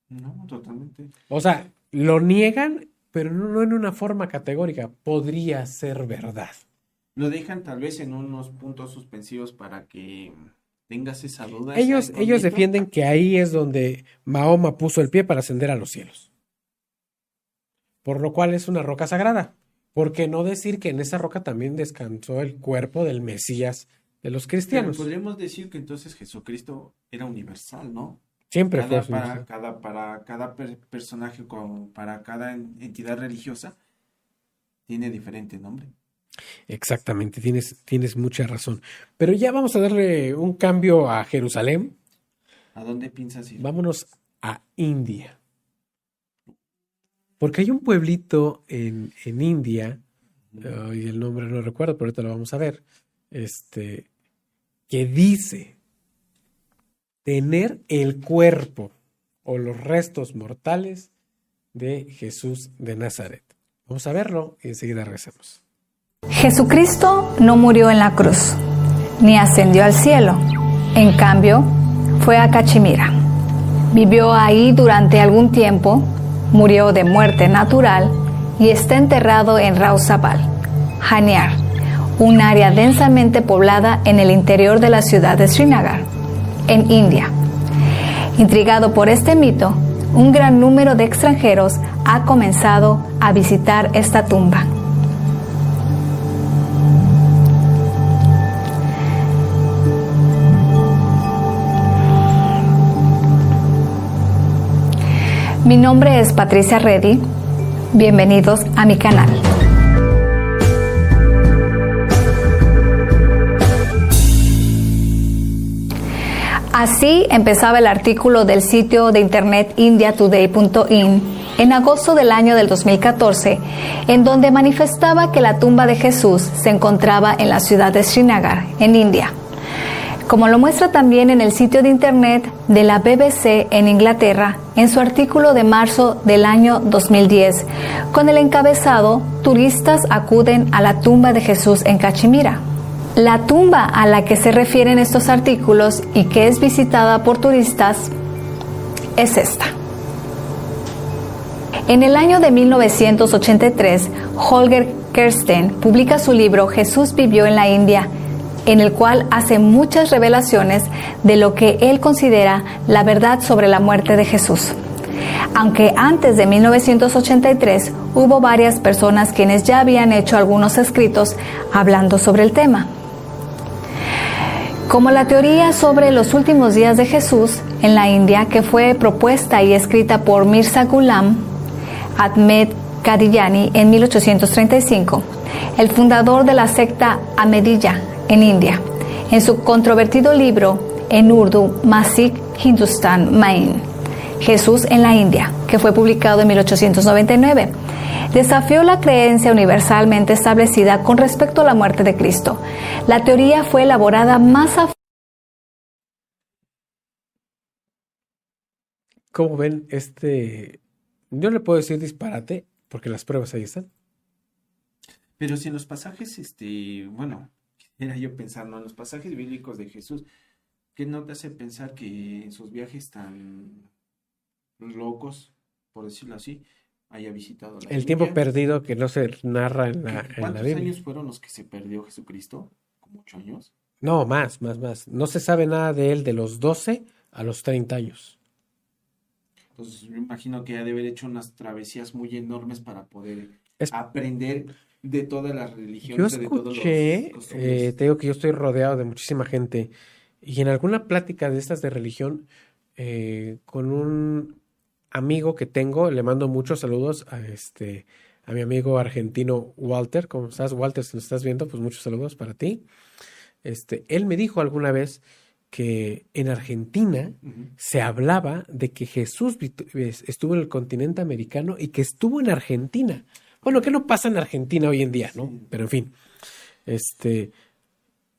No, totalmente. O sea, lo niegan, pero no, en una forma categórica. Podría ser verdad. Lo dejan tal vez en unos puntos suspensivos para que tengas esa duda. esa Ellos, ellos defienden que ahí es donde Mahoma puso el pie para ascender a los cielos. Por lo cual es una roca sagrada. ¿Por qué no decir que en esa roca también descansó el cuerpo del Mesías de los Pero cristianos? podríamos decir que entonces Jesucristo era universal, ¿no? Siempre Cada, fue para, cada, para cada per- personaje, con, para cada en- entidad religiosa, tiene diferente nombre. Exactamente, tienes, tienes mucha razón. Pero ya vamos a darle un cambio a Jerusalén. ¿A dónde piensas ir? Vámonos a India. Porque hay un pueblito en, en India, eh, y el nombre no recuerdo, pero ahorita lo vamos a ver, este, que dice tener el cuerpo o los restos mortales de Jesús de Nazaret. Vamos a verlo y enseguida regresamos. Jesucristo no murió en la cruz, ni ascendió al cielo. En cambio, fue a Cachemira. Vivió ahí durante algún tiempo, murió de muerte natural y está enterrado en Rauzabal, Haniar, un área densamente poblada en el interior de la ciudad de Srinagar, en India. Intrigado por este mito, un gran número de extranjeros ha comenzado a visitar esta tumba. Mi nombre es Patricia Reddy. Bienvenidos a mi canal. Así empezaba el artículo del sitio de internet indiatoday.in en agosto del año del 2014, en donde manifestaba que la tumba de Jesús se encontraba en la ciudad de Srinagar, en India como lo muestra también en el sitio de internet de la BBC en Inglaterra en su artículo de marzo del año 2010, con el encabezado Turistas acuden a la tumba de Jesús en Cachemira. La tumba a la que se refieren estos artículos y que es visitada por turistas es esta. En el año de 1983, Holger Kersten publica su libro Jesús vivió en la India en el cual hace muchas revelaciones de lo que él considera la verdad sobre la muerte de Jesús. aunque antes de 1983 hubo varias personas quienes ya habían hecho algunos escritos hablando sobre el tema. Como la teoría sobre los últimos días de Jesús en la India, que fue propuesta y escrita por Mirza Ghulam Ahmed Kadiyani en 1835, el fundador de la secta Ahmadiyya en India, en su controvertido libro en urdu Masik Hindustan Main, Jesús en la India, que fue publicado en 1899 desafió la creencia universalmente establecida con respecto a la muerte de Cristo. La teoría fue elaborada más a ¿Cómo ven este? Yo le puedo decir disparate, porque las pruebas ahí están. Pero si en los pasajes, este, bueno, era yo pensando, en los pasajes bíblicos de Jesús, ¿qué no te hace pensar que en sus viajes tan locos, por decirlo así, haya visitado la El tiempo perdido que no se narra en la, en la ¿Cuántos Biblia. años fueron los que se perdió Jesucristo? ¿Como ocho años? No, más, más, más. No se sabe nada de él de los 12 a los 30 años. Entonces, yo imagino que ha de haber hecho unas travesías muy enormes para poder Es- aprender de todas las Yo religiones, de todos los escuché, eh, te digo que yo estoy rodeado de muchísima gente, y en alguna plática de estas de religión, eh, con un amigo que tengo, le mando muchos saludos a este, a mi amigo argentino Walter. ¿Cómo estás, Walter? Si nos estás viendo, pues muchos saludos para ti. Este, él me dijo alguna vez que en Argentina se hablaba de que Jesús estuvo en el continente americano y que estuvo en Argentina. Bueno, que no pasa en Argentina hoy en día, ¿no? Sí. Pero en fin, este,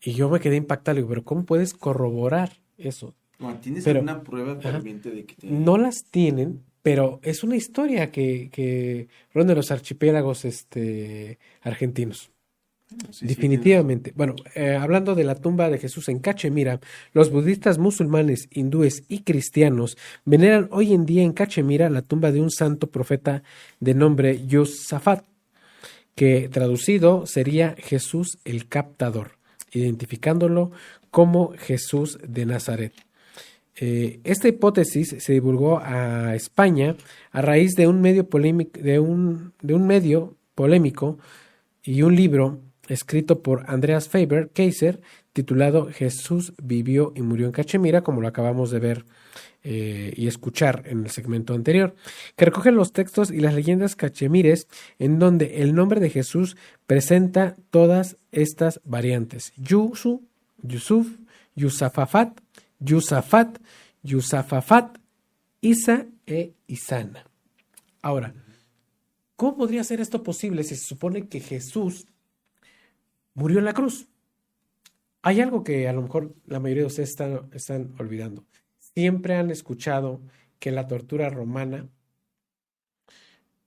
y yo me quedé impactado, le digo, pero ¿cómo puedes corroborar eso? No, ¿Tienes Pero- alguna prueba ferviente de que te... No las tienen, pero es una historia que, que ronda los archipiélagos este, argentinos. Sí, sí, Definitivamente. Bueno, eh, hablando de la tumba de Jesús en Cachemira, los budistas, musulmanes, hindúes y cristianos veneran hoy en día en Cachemira la tumba de un santo profeta de nombre Yusafat, que traducido sería Jesús el captador, identificándolo como Jesús de Nazaret. Eh, esta hipótesis se divulgó a España a raíz de un medio polémico, de un, medio polémico y un libro escrito por Andreas Faber Kaiser titulado Jesús vivió y murió en Cachemira, como lo acabamos de ver eh, y escuchar en el segmento anterior, que recoge los textos y las leyendas cachemires en donde el nombre de Jesús presenta todas estas variantes. Yusu, Yusuf, Yusafafat, Yusafat, Yusafafat, Isa e Isana. Ahora, ¿cómo podría ser esto posible si se supone que Jesús murió en la cruz? Hay algo que a lo mejor la mayoría de ustedes están, olvidando. Siempre han escuchado que la tortura romana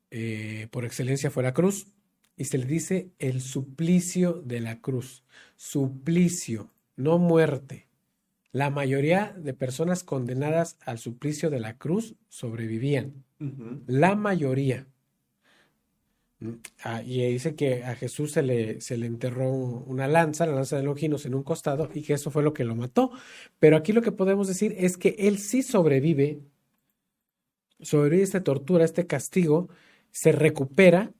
eh, por excelencia fue la cruz y se le dice el suplicio de la cruz. Suplicio, no muerte. La mayoría de personas condenadas al suplicio de la cruz sobrevivían. La mayoría. Mm, ah, y dice que a Jesús se le, se le enterró una lanza, la lanza de Longinos, en un costado, y que eso fue lo que lo mató. Pero aquí lo que podemos decir es que él sí sobrevive, sobrevive a esta tortura, este castigo, se recupera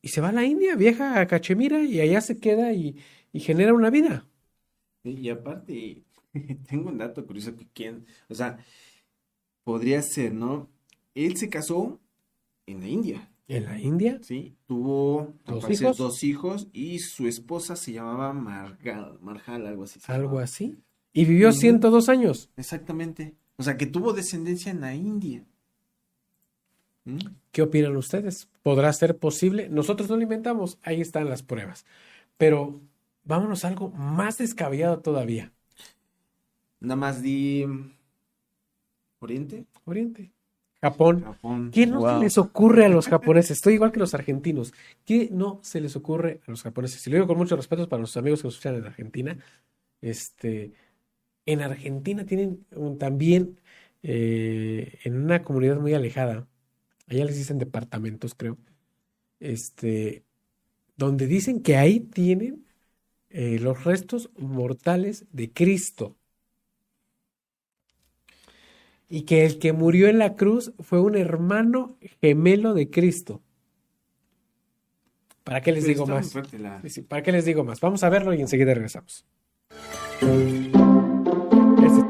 y se va a la India, viaja a Cachemira y allá se queda y, y genera una vida. Y aparte, tengo un dato curioso que quién, o sea, podría ser, ¿no? Él se casó en la India, En la India, ¿sí? Tuvo, ¿Dos parecer, hijos? dos hijos y su esposa se llamaba Margal, Marjal, algo así. algo así. Y vivió Ujú. 102 años. Exactamente. O sea, que tuvo descendencia en la India. ¿Mm? ¿Qué opinan ustedes? ¿Podrá ser posible? Nosotros no lo inventamos, ahí están las pruebas. Pero vámonos a algo más descabellado todavía. Nada más di Oriente, Oriente. Japón. Japón. ¿Qué no Wow. se les ocurre a los japoneses? Estoy igual que los argentinos. ¿Qué no se les ocurre a los japoneses? Y lo digo con mucho respeto para los amigos que nos escuchan en Argentina. Este, en Argentina tienen un- también, eh, en una comunidad muy alejada, allá les dicen departamentos, creo, este, donde dicen que ahí tienen eh, los restos mortales de Cristo. Y que el que murió en la cruz fue un hermano gemelo de Cristo. ¿Para qué les digo más? la- ¿Para qué les digo más? Vamos a verlo y enseguida regresamos. Este-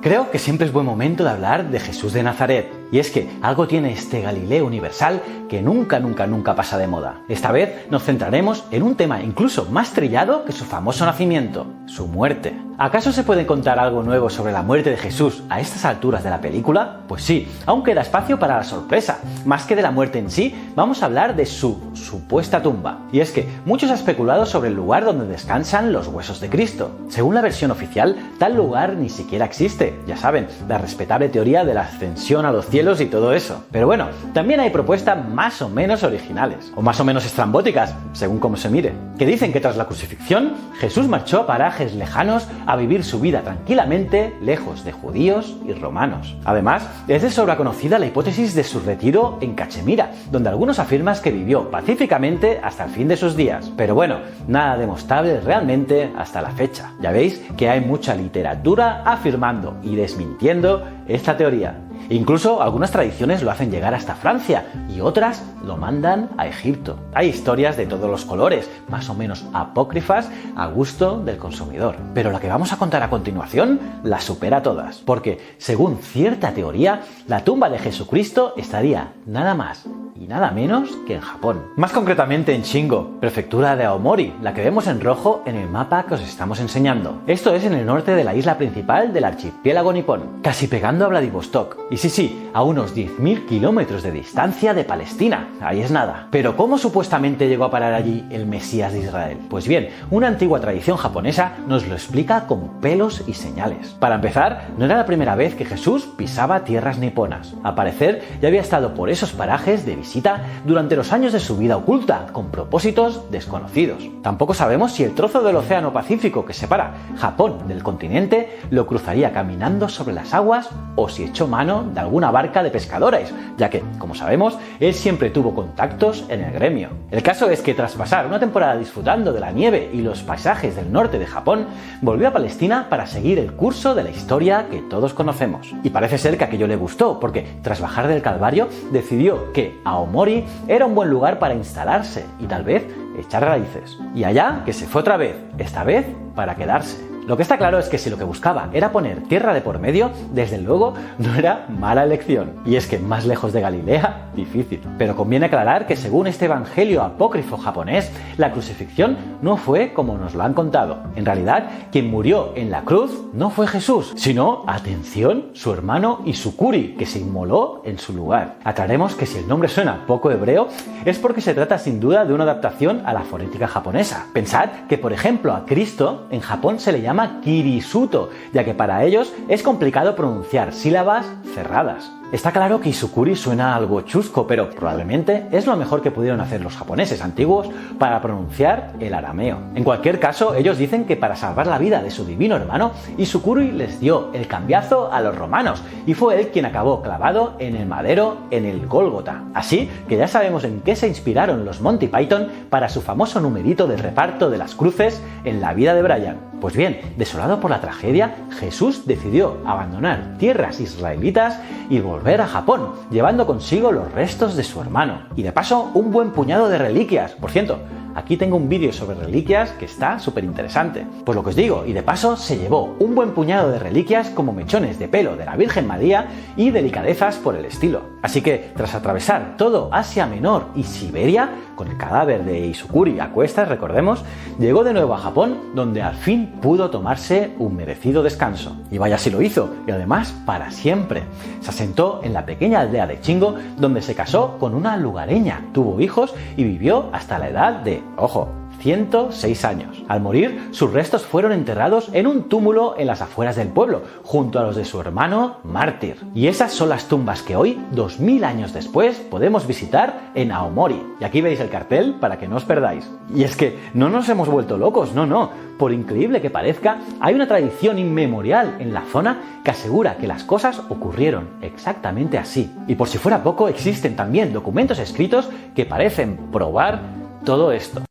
Creo que siempre es buen momento de hablar de Jesús de Nazaret. Y es que algo tiene este Galileo universal que nunca, nunca, nunca pasa de moda. Esta vez nos centraremos en un tema incluso más trillado que su famoso nacimiento, su muerte. ¿Acaso se puede contar algo nuevo sobre la muerte de Jesús a estas alturas de la película? Pues sí, aún queda espacio para la sorpresa. Más que de la muerte en sí, vamos a hablar de su supuesta tumba. Y es que muchos han especulado sobre el lugar donde descansan los huesos de Cristo. Según la versión oficial, tal lugar ni siquiera existe. Ya saben, la respetable teoría de la ascensión a los cielos y todo eso. Pero bueno, también hay propuestas más o menos originales, o más o menos estrambóticas, según cómo se mire, que dicen que tras la crucifixión, Jesús marchó a parajes lejanos a vivir su vida tranquilamente, lejos de judíos y romanos. Además, es de sobra conocida la hipótesis de su retiro en Cachemira, donde algunos afirman que vivió pacíficamente hasta el fin de sus días. Pero bueno, nada demostrable realmente hasta la fecha. Ya veis que hay mucha literatura afirmando y desmintiendo esta teoría. Incluso algunas tradiciones lo hacen llegar hasta Francia y otras lo mandan a Egipto. Hay historias de todos los colores, más o menos apócrifas a gusto del consumidor. Pero la que vamos a contar a continuación la supera todas, porque según cierta teoría, la tumba de Jesucristo estaría nada más y nada menos que en Japón. Más concretamente en Shingo, prefectura de Aomori, la que vemos en rojo en el mapa que os estamos enseñando. Esto es en el norte de la isla principal del archipiélago nipón, casi pegando a Vladivostok. Sí, sí, a unos 10.000 kilómetros de distancia de Palestina. Ahí es nada. Pero ¿cómo supuestamente llegó a parar allí el Mesías de Israel? Pues bien, una antigua tradición japonesa nos lo explica con pelos y señales. Para empezar, no era la primera vez que Jesús pisaba tierras niponas. Al parecer, ya había estado por esos parajes de visita durante los años de su vida oculta, con propósitos desconocidos. Tampoco sabemos si el trozo del Océano Pacífico que separa Japón del continente lo cruzaría caminando sobre las aguas o si echó mano de alguna barca de pescadores, ya que, como sabemos, él siempre tuvo contactos en el gremio. El caso es que tras pasar una temporada disfrutando de la nieve y los paisajes del norte de Japón, volvió a Palestina para seguir el curso de la historia que todos conocemos. Y parece ser que aquello le gustó, porque tras bajar del Calvario decidió que Aomori era un buen lugar para instalarse y tal vez echar raíces. Y allá que se fue otra vez, esta vez para quedarse. Lo que está claro es que si lo que buscaba era poner tierra de por medio, desde luego no era mala elección. Y es que más lejos de Galilea, difícil. Pero conviene aclarar que según este evangelio apócrifo japonés, la crucifixión no fue como nos lo han contado. En realidad, quien murió en la cruz no fue Jesús, sino, atención, su hermano Isukuri, que se inmoló en su lugar. Aclaremos que si el nombre suena poco hebreo, es porque se trata sin duda de una adaptación a la fonética japonesa. Pensad que, por ejemplo, a Cristo en Japón se le llama Kirisuto, ya que para ellos es complicado pronunciar sílabas cerradas. Está claro que Isukuri suena algo chusco, pero probablemente es lo mejor que pudieron hacer los japoneses antiguos para pronunciar el arameo. En cualquier caso, ellos dicen que para salvar la vida de su divino hermano, Isukuri les dio el cambiazo a los romanos y fue él quien acabó clavado en el madero en el Gólgota. Así que ya sabemos en qué se inspiraron los Monty Python para su famoso numerito del reparto de las cruces en la vida de Brian. Pues bien, desolado por la tragedia, Jesús decidió abandonar tierras israelitas y volver a Japón, llevando consigo los restos de su hermano. Y de paso, un buen puñado de reliquias. Por cierto, Aquí tengo un vídeo sobre reliquias que está súper interesante. Pues lo que os digo, y de paso se llevó un buen puñado de reliquias como mechones de pelo de la Virgen María y delicadezas por el estilo. Así que tras atravesar todo Asia Menor y Siberia, con el cadáver de Isukuri a cuestas, recordemos, llegó de nuevo a Japón, donde al fin pudo tomarse un merecido descanso. Y vaya si lo hizo, y además para siempre. Se asentó en la pequeña aldea de Chingo, donde se casó con una lugareña, tuvo hijos y vivió hasta la edad de, ojo, 106 años. Al morir, sus restos fueron enterrados en un túmulo en las afueras del pueblo, junto a los de su hermano mártir. Y esas son las tumbas que hoy, 2000 años después, podemos visitar en Aomori. Y aquí veis el cartel para que no os perdáis. Y es que no nos hemos vuelto locos, no, no. Por increíble que parezca, hay una tradición inmemorial en la zona que asegura que las cosas ocurrieron exactamente así. Y por si fuera poco, existen también documentos escritos que parecen probar todo esto.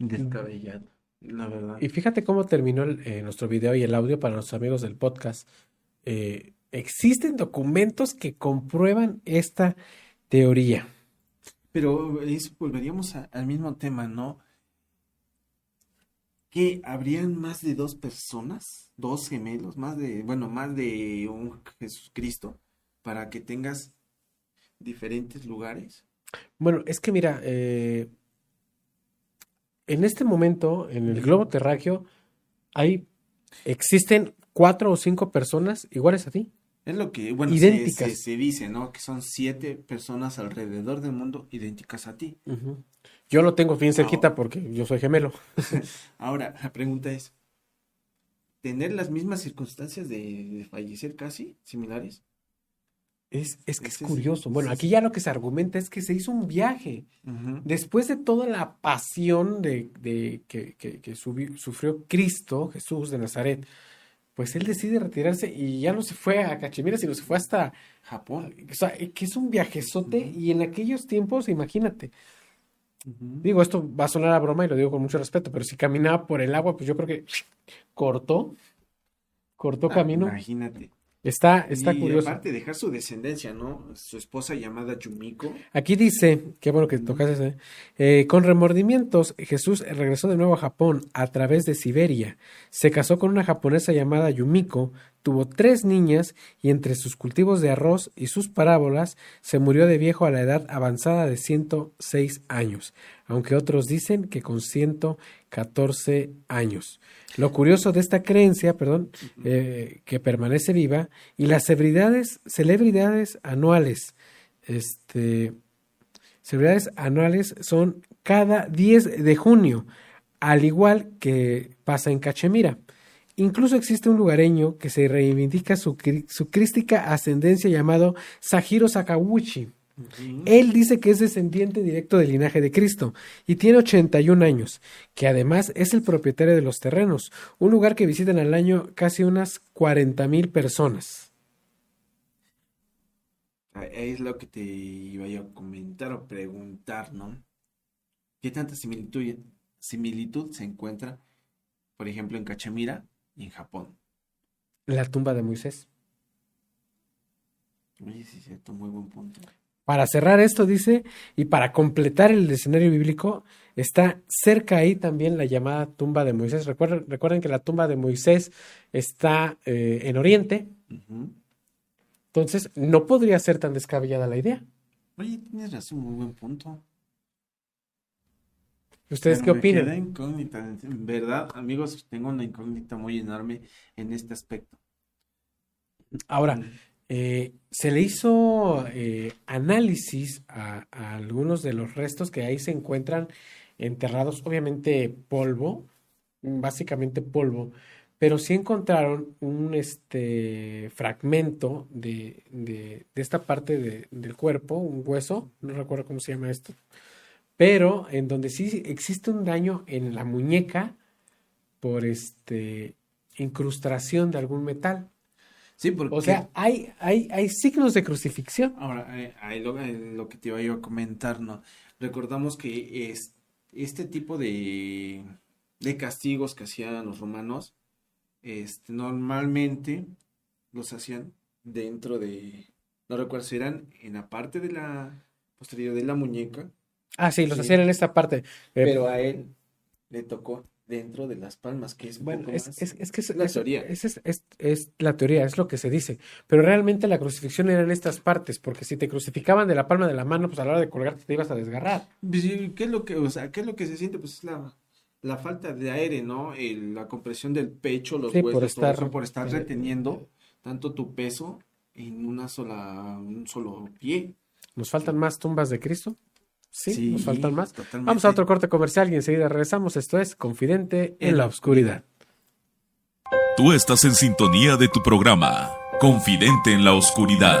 Descabellado, la verdad. Y fíjate cómo terminó el- eh, nuestro video y el audio para nuestros amigos del podcast. Eh, existen documentos que comprueban esta teoría. Pero es- volveríamos a- al mismo tema, ¿no? Que habrían más de dos personas, dos gemelos, más de, bueno, más de un Jesucristo, para que tengas diferentes lugares. Bueno, es que mira, eh, en este momento, en el globo terráqueo, hay, existen cuatro o cinco personas iguales a ti. Es lo que, bueno, se, se- se dice, ¿no? Que son siete personas alrededor del mundo idénticas a ti. Yo lo tengo bien cerquita porque yo soy gemelo. Ahora, la pregunta es, ¿tener las mismas circunstancias de, de fallecer casi similares? Es, es que es curioso. Bueno, aquí ya lo que se argumenta es que se hizo un viaje. Después de toda la pasión de, de- que, que- que subi- sufrió Cristo, Jesús de Nazaret, pues él decide retirarse y ya no se fue a Cachemira, sino se fue hasta Japón. O sea, eh, que es un viajezote y en aquellos tiempos, imagínate. Digo, esto va a sonar a broma y lo digo con mucho respeto, pero si caminaba por el agua, pues yo creo que cortó, cortó Ah, camino. Imagínate. Está, está y curioso. aparte dejar su descendencia, ¿no? Su esposa llamada Yumiko. Aquí dice, qué bueno que tocas ese, eh, con remordimientos, Jesús regresó de nuevo a Japón a través de Siberia. Se casó con una japonesa llamada Yumiko, tuvo tres niñas y entre sus cultivos de arroz y sus parábolas se murió de viejo a la edad avanzada de 106 años, aunque otros dicen que con 114 años. Lo curioso de esta creencia, perdón, eh, que permanece viva y las celebridades, celebridades anuales, este, celebridades anuales son cada 10 de junio, al igual que pasa en Cachemira. Incluso existe un lugareño que se reivindica su, su crística ascendencia llamado Sajiro Sakawuchi. Él dice que es descendiente directo del linaje de Cristo y tiene 81 años, que además es el propietario de los terrenos, un lugar que visitan al año casi unas 40 mil personas. Ahí es lo que te iba yo a comentar o preguntar, ¿no? ¿Qué tanta similitud, similitud se encuentra, por ejemplo, en Cachemira en Japón? La tumba de Moisés. Oye, sí, cierto, muy buen punto. Para cerrar esto, dice, y para completar el escenario bíblico, está cerca ahí también la llamada tumba de Moisés. Recuerden, recuerden que la tumba de Moisés está eh, en Oriente, entonces no podría ser tan descabellada la idea. Oye, tienes razón, muy buen punto. ¿Ustedes qué queda opinan? incógnita. En verdad, amigos, tengo una incógnita muy enorme en este aspecto. Ahora, eh, se le hizo eh, análisis a, a algunos de los restos que ahí se encuentran enterrados, obviamente polvo, básicamente polvo, pero sí encontraron un este fragmento de, de, de esta parte de- del cuerpo, un hueso, no recuerdo cómo se llama esto, pero en donde sí existe un daño en la muñeca por este incrustación de algún metal. Sí, porque O sea, hay, hay, hay signos de crucifixión. Ahora, eh, ahí lo, eh, lo que te iba yo a comentar, ¿no? Recordamos que es, este tipo de, de castigos que hacían los romanos, este, normalmente los hacían dentro de, no recuerdo si eran en la parte de la posterior de la muñeca, Ah, sí, los Sí. hacían en esta parte. Eh, pero a él le tocó dentro de las palmas, que es bueno, es, más- es, es que es, la es- teoría. es- es- la teoría, es lo que se dice. Pero realmente la crucifixión era en estas partes, porque si te crucificaban de la palma de la mano, pues a la hora de colgarte te ibas a desgarrar. Pues, ¿Qué es lo que, o sea, qué es lo que se siente? Pues es la, la falta de aire, ¿no? El- la compresión del pecho, los Sí, por huesos, todo estar, eso, por estar eh, reteniendo tanto tu peso en una sola, un solo pie. ¿Nos faltan más tumbas de Cristo? Sí, Sí, nos faltan más. totalmente. Vamos a otro corte comercial y enseguida regresamos. Esto es Confidente en la Oscuridad. Tú estás en sintonía de tu programa, Confidente en la Oscuridad.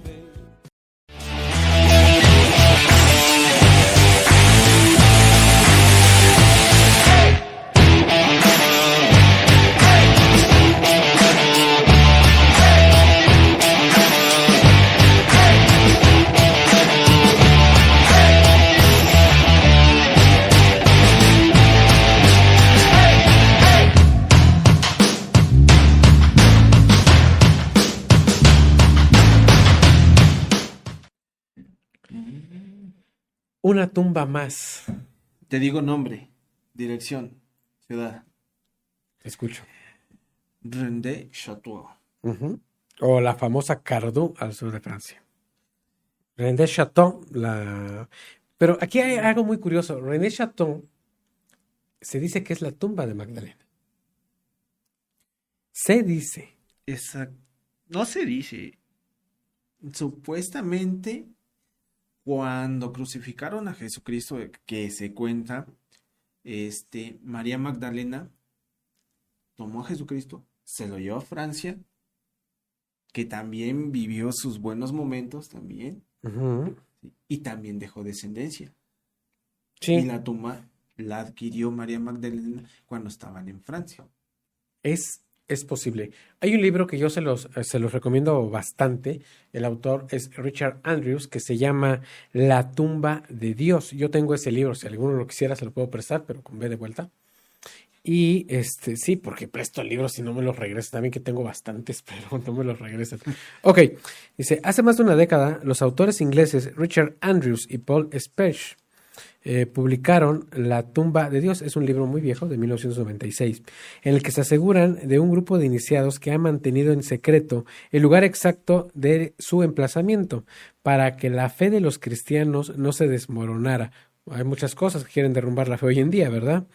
Una tumba más. Te digo nombre, dirección, ciudad. Te escucho. Rendé Chateau. O la famosa Cardoux al sur de Francia. René Chateau, la... Pero aquí hay algo muy curioso. René Chateau se dice que es la tumba de Magdalena. Se dice. Exacto. No se dice. Supuestamente, cuando crucificaron a Jesucristo, que se cuenta, este, María Magdalena tomó a Jesucristo, se lo llevó a Francia, que también vivió sus buenos momentos también, y también dejó descendencia. Sí. Y la tumba la adquirió María Magdalena cuando estaban en Francia. Es, es posible. Hay un libro que yo se los, eh, se los recomiendo bastante. El autor es Richard Andrews, que se llama La tumba de Dios. Yo tengo ese libro, si alguno lo quisiera se lo puedo prestar, pero con B de vuelta. Y este, sí, porque presto el libro si no me los regresan. También que tengo bastantes, pero no me los regresan. Ok, dice, hace más de una década, los autores ingleses Richard Andrews y Paul Speche eh, publicaron La tumba de Dios. Es un libro muy viejo, de 1996, en el que se aseguran de un grupo de iniciados que ha mantenido en secreto el lugar exacto de su emplazamiento para que la fe de los cristianos no se desmoronara. Hay muchas cosas que quieren derrumbar la fe hoy en día, ¿verdad?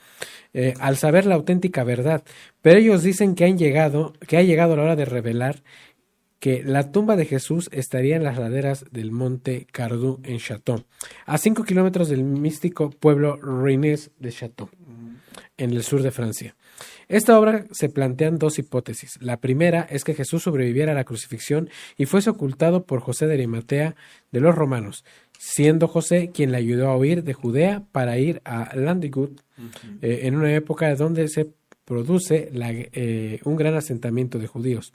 Eh, al saber la auténtica verdad. Pero ellos dicen que han llegado, que ha llegado la hora de revelar que la tumba de Jesús estaría en las laderas del monte Cardoux en Château, a cinco kilómetros del místico pueblo Reynés de Château, en el sur de Francia. Esta obra se plantean dos hipótesis. La primera es que Jesús sobreviviera a la crucifixión y fuese ocultado por José de Arimatea de los romanos, siendo José quien le ayudó a huir de Judea para ir a Landigut, eh, en una época donde se produce la, eh, un gran asentamiento de judíos.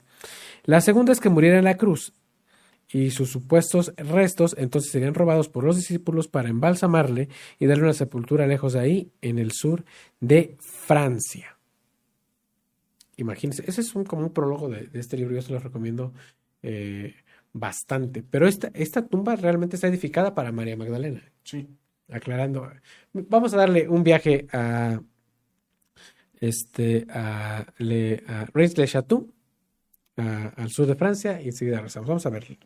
La segunda es que muriera en la cruz y sus supuestos restos entonces serían robados por los discípulos para embalsamarle y darle una sepultura lejos de ahí, en el sur de Francia. Imagínense, ese es un, como un prólogo de, de este libro, yo se lo recomiendo eh, bastante. Pero esta, esta tumba realmente está edificada para María Magdalena. Sí. Aclarando. Vamos a darle un viaje a este a, le, a Reims-le-Château, a- al sur de Francia, y enseguida regresamos. Vamos a ver.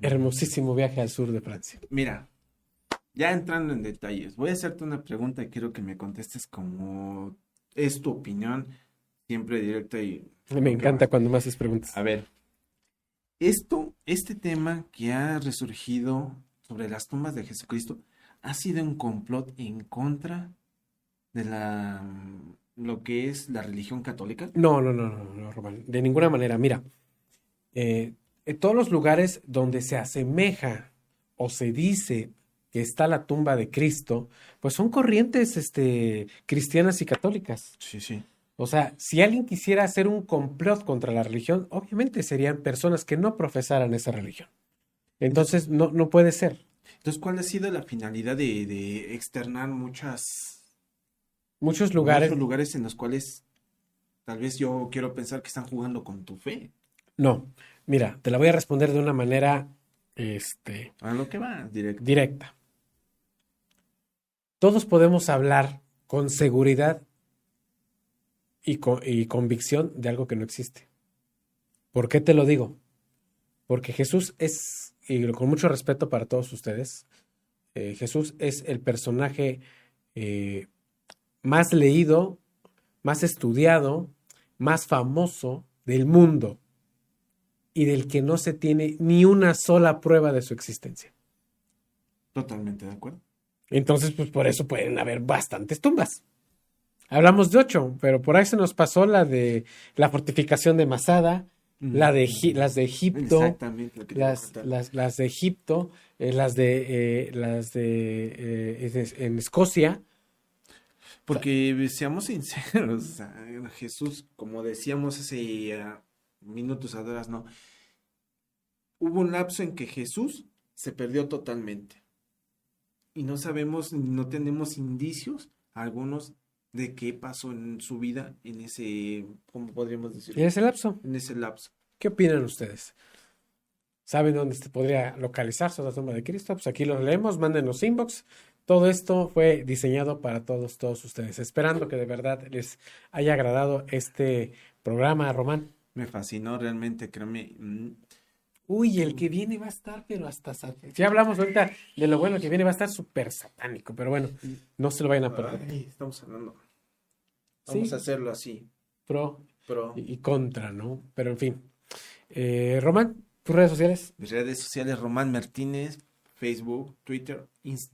Hermosísimo viaje al sur de Francia. Mira, ya entrando en detalles, voy a hacerte una pregunta y quiero que me contestes como es tu opinión, siempre directa y... Me encanta cuando me haces preguntas. A ver, esto, este tema que ha resurgido sobre las tumbas de Jesucristo, ha sido un complot en contra de la lo que es la religión católica? No, no, no, no, no Román, de ninguna manera. Mira, eh, en todos los lugares donde se asemeja o se dice que está la tumba de Cristo, pues son corrientes este, cristianas y católicas. Sí, sí. O sea, si alguien quisiera hacer un complot contra la religión, obviamente serían personas que no profesaran esa religión. Entonces, no, no puede ser. Entonces, ¿cuál ha sido la finalidad de, de externar muchas... Muchos lugares... Muchos lugares en los cuales tal vez yo quiero pensar que están jugando con tu fe. No, mira, te la voy a responder de una manera, este... A lo que va, directa. Directa. Todos podemos hablar con seguridad y, con, y convicción de algo que no existe. ¿Por qué te lo digo? Porque Jesús es, y con mucho respeto para todos ustedes, eh, Jesús es el personaje eh, más leído, más estudiado, más famoso del mundo y del que no se tiene ni una sola prueba de su existencia. Totalmente de acuerdo. Entonces, pues por eso pueden haber bastantes tumbas. Hablamos de ocho, pero por ahí se nos pasó la de la fortificación de Masada, la de las de Egipto, las, las, las, de Egipto, eh, las de eh, las de eh, en Escocia. Porque seamos sinceros, Jesús, como decíamos hace uh, minutos atrás, no, hubo un lapso en que Jesús se perdió totalmente y no sabemos, no tenemos indicios algunos de qué pasó en su vida en ese, ¿cómo podríamos decir? En ese lapso. En ese lapso. ¿Qué opinan ustedes? ¿Saben dónde se podría localizarse la tumba de Cristo? Pues aquí lo leemos, mándenos inbox. Todo esto fue diseñado para todos, todos ustedes. Esperando que de verdad les haya agradado este programa, Román. Me fascinó realmente, créeme. Mm. Uy, el que viene va a estar, pero hasta... Si hablamos ahorita de lo bueno que viene, va a estar súper satánico, pero bueno, no se lo vayan a perder. Ay, estamos hablando. Vamos Sí. a hacerlo así. Pro Pro. y y contra, ¿no? Pero en fin. Eh, Román, tus redes sociales. Mis redes sociales, Román Martínez, Facebook, Twitter Inst-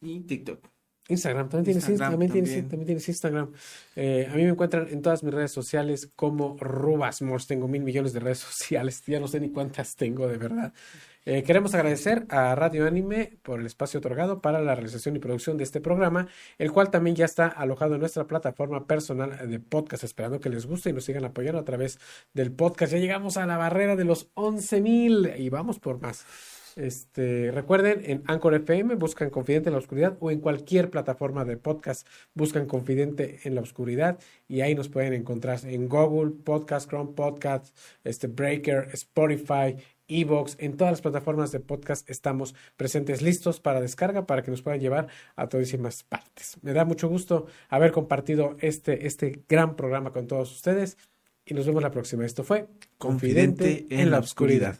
y TikTok. Instagram, también tienes, Instagram también tienes, también. tienes Instagram. Eh, a mí me encuentran en todas mis redes sociales como Rubasmors. Tengo mil millones de redes sociales, ya no sé ni cuántas tengo de verdad. Eh, queremos agradecer a Radio Anime por el espacio otorgado para la realización y producción de este programa, el cual también ya está alojado en nuestra plataforma personal de podcast, esperando que les guste y nos sigan apoyando a través del podcast. Ya llegamos a la barrera de los 11 mil y vamos por más. Este, recuerden, en Anchor FM buscan Confidente en la Oscuridad o en cualquier plataforma de podcast buscan Confidente en la Oscuridad y ahí nos pueden encontrar en Google, Podcast, Chrome Podcast, este, Breaker, Spotify, Evox, en todas las plataformas de podcast estamos presentes listos para descarga para que nos puedan llevar a todísimas partes. Me da mucho gusto haber compartido este, este gran programa con todos ustedes y nos vemos la próxima. Esto fue Confidente en la Oscuridad.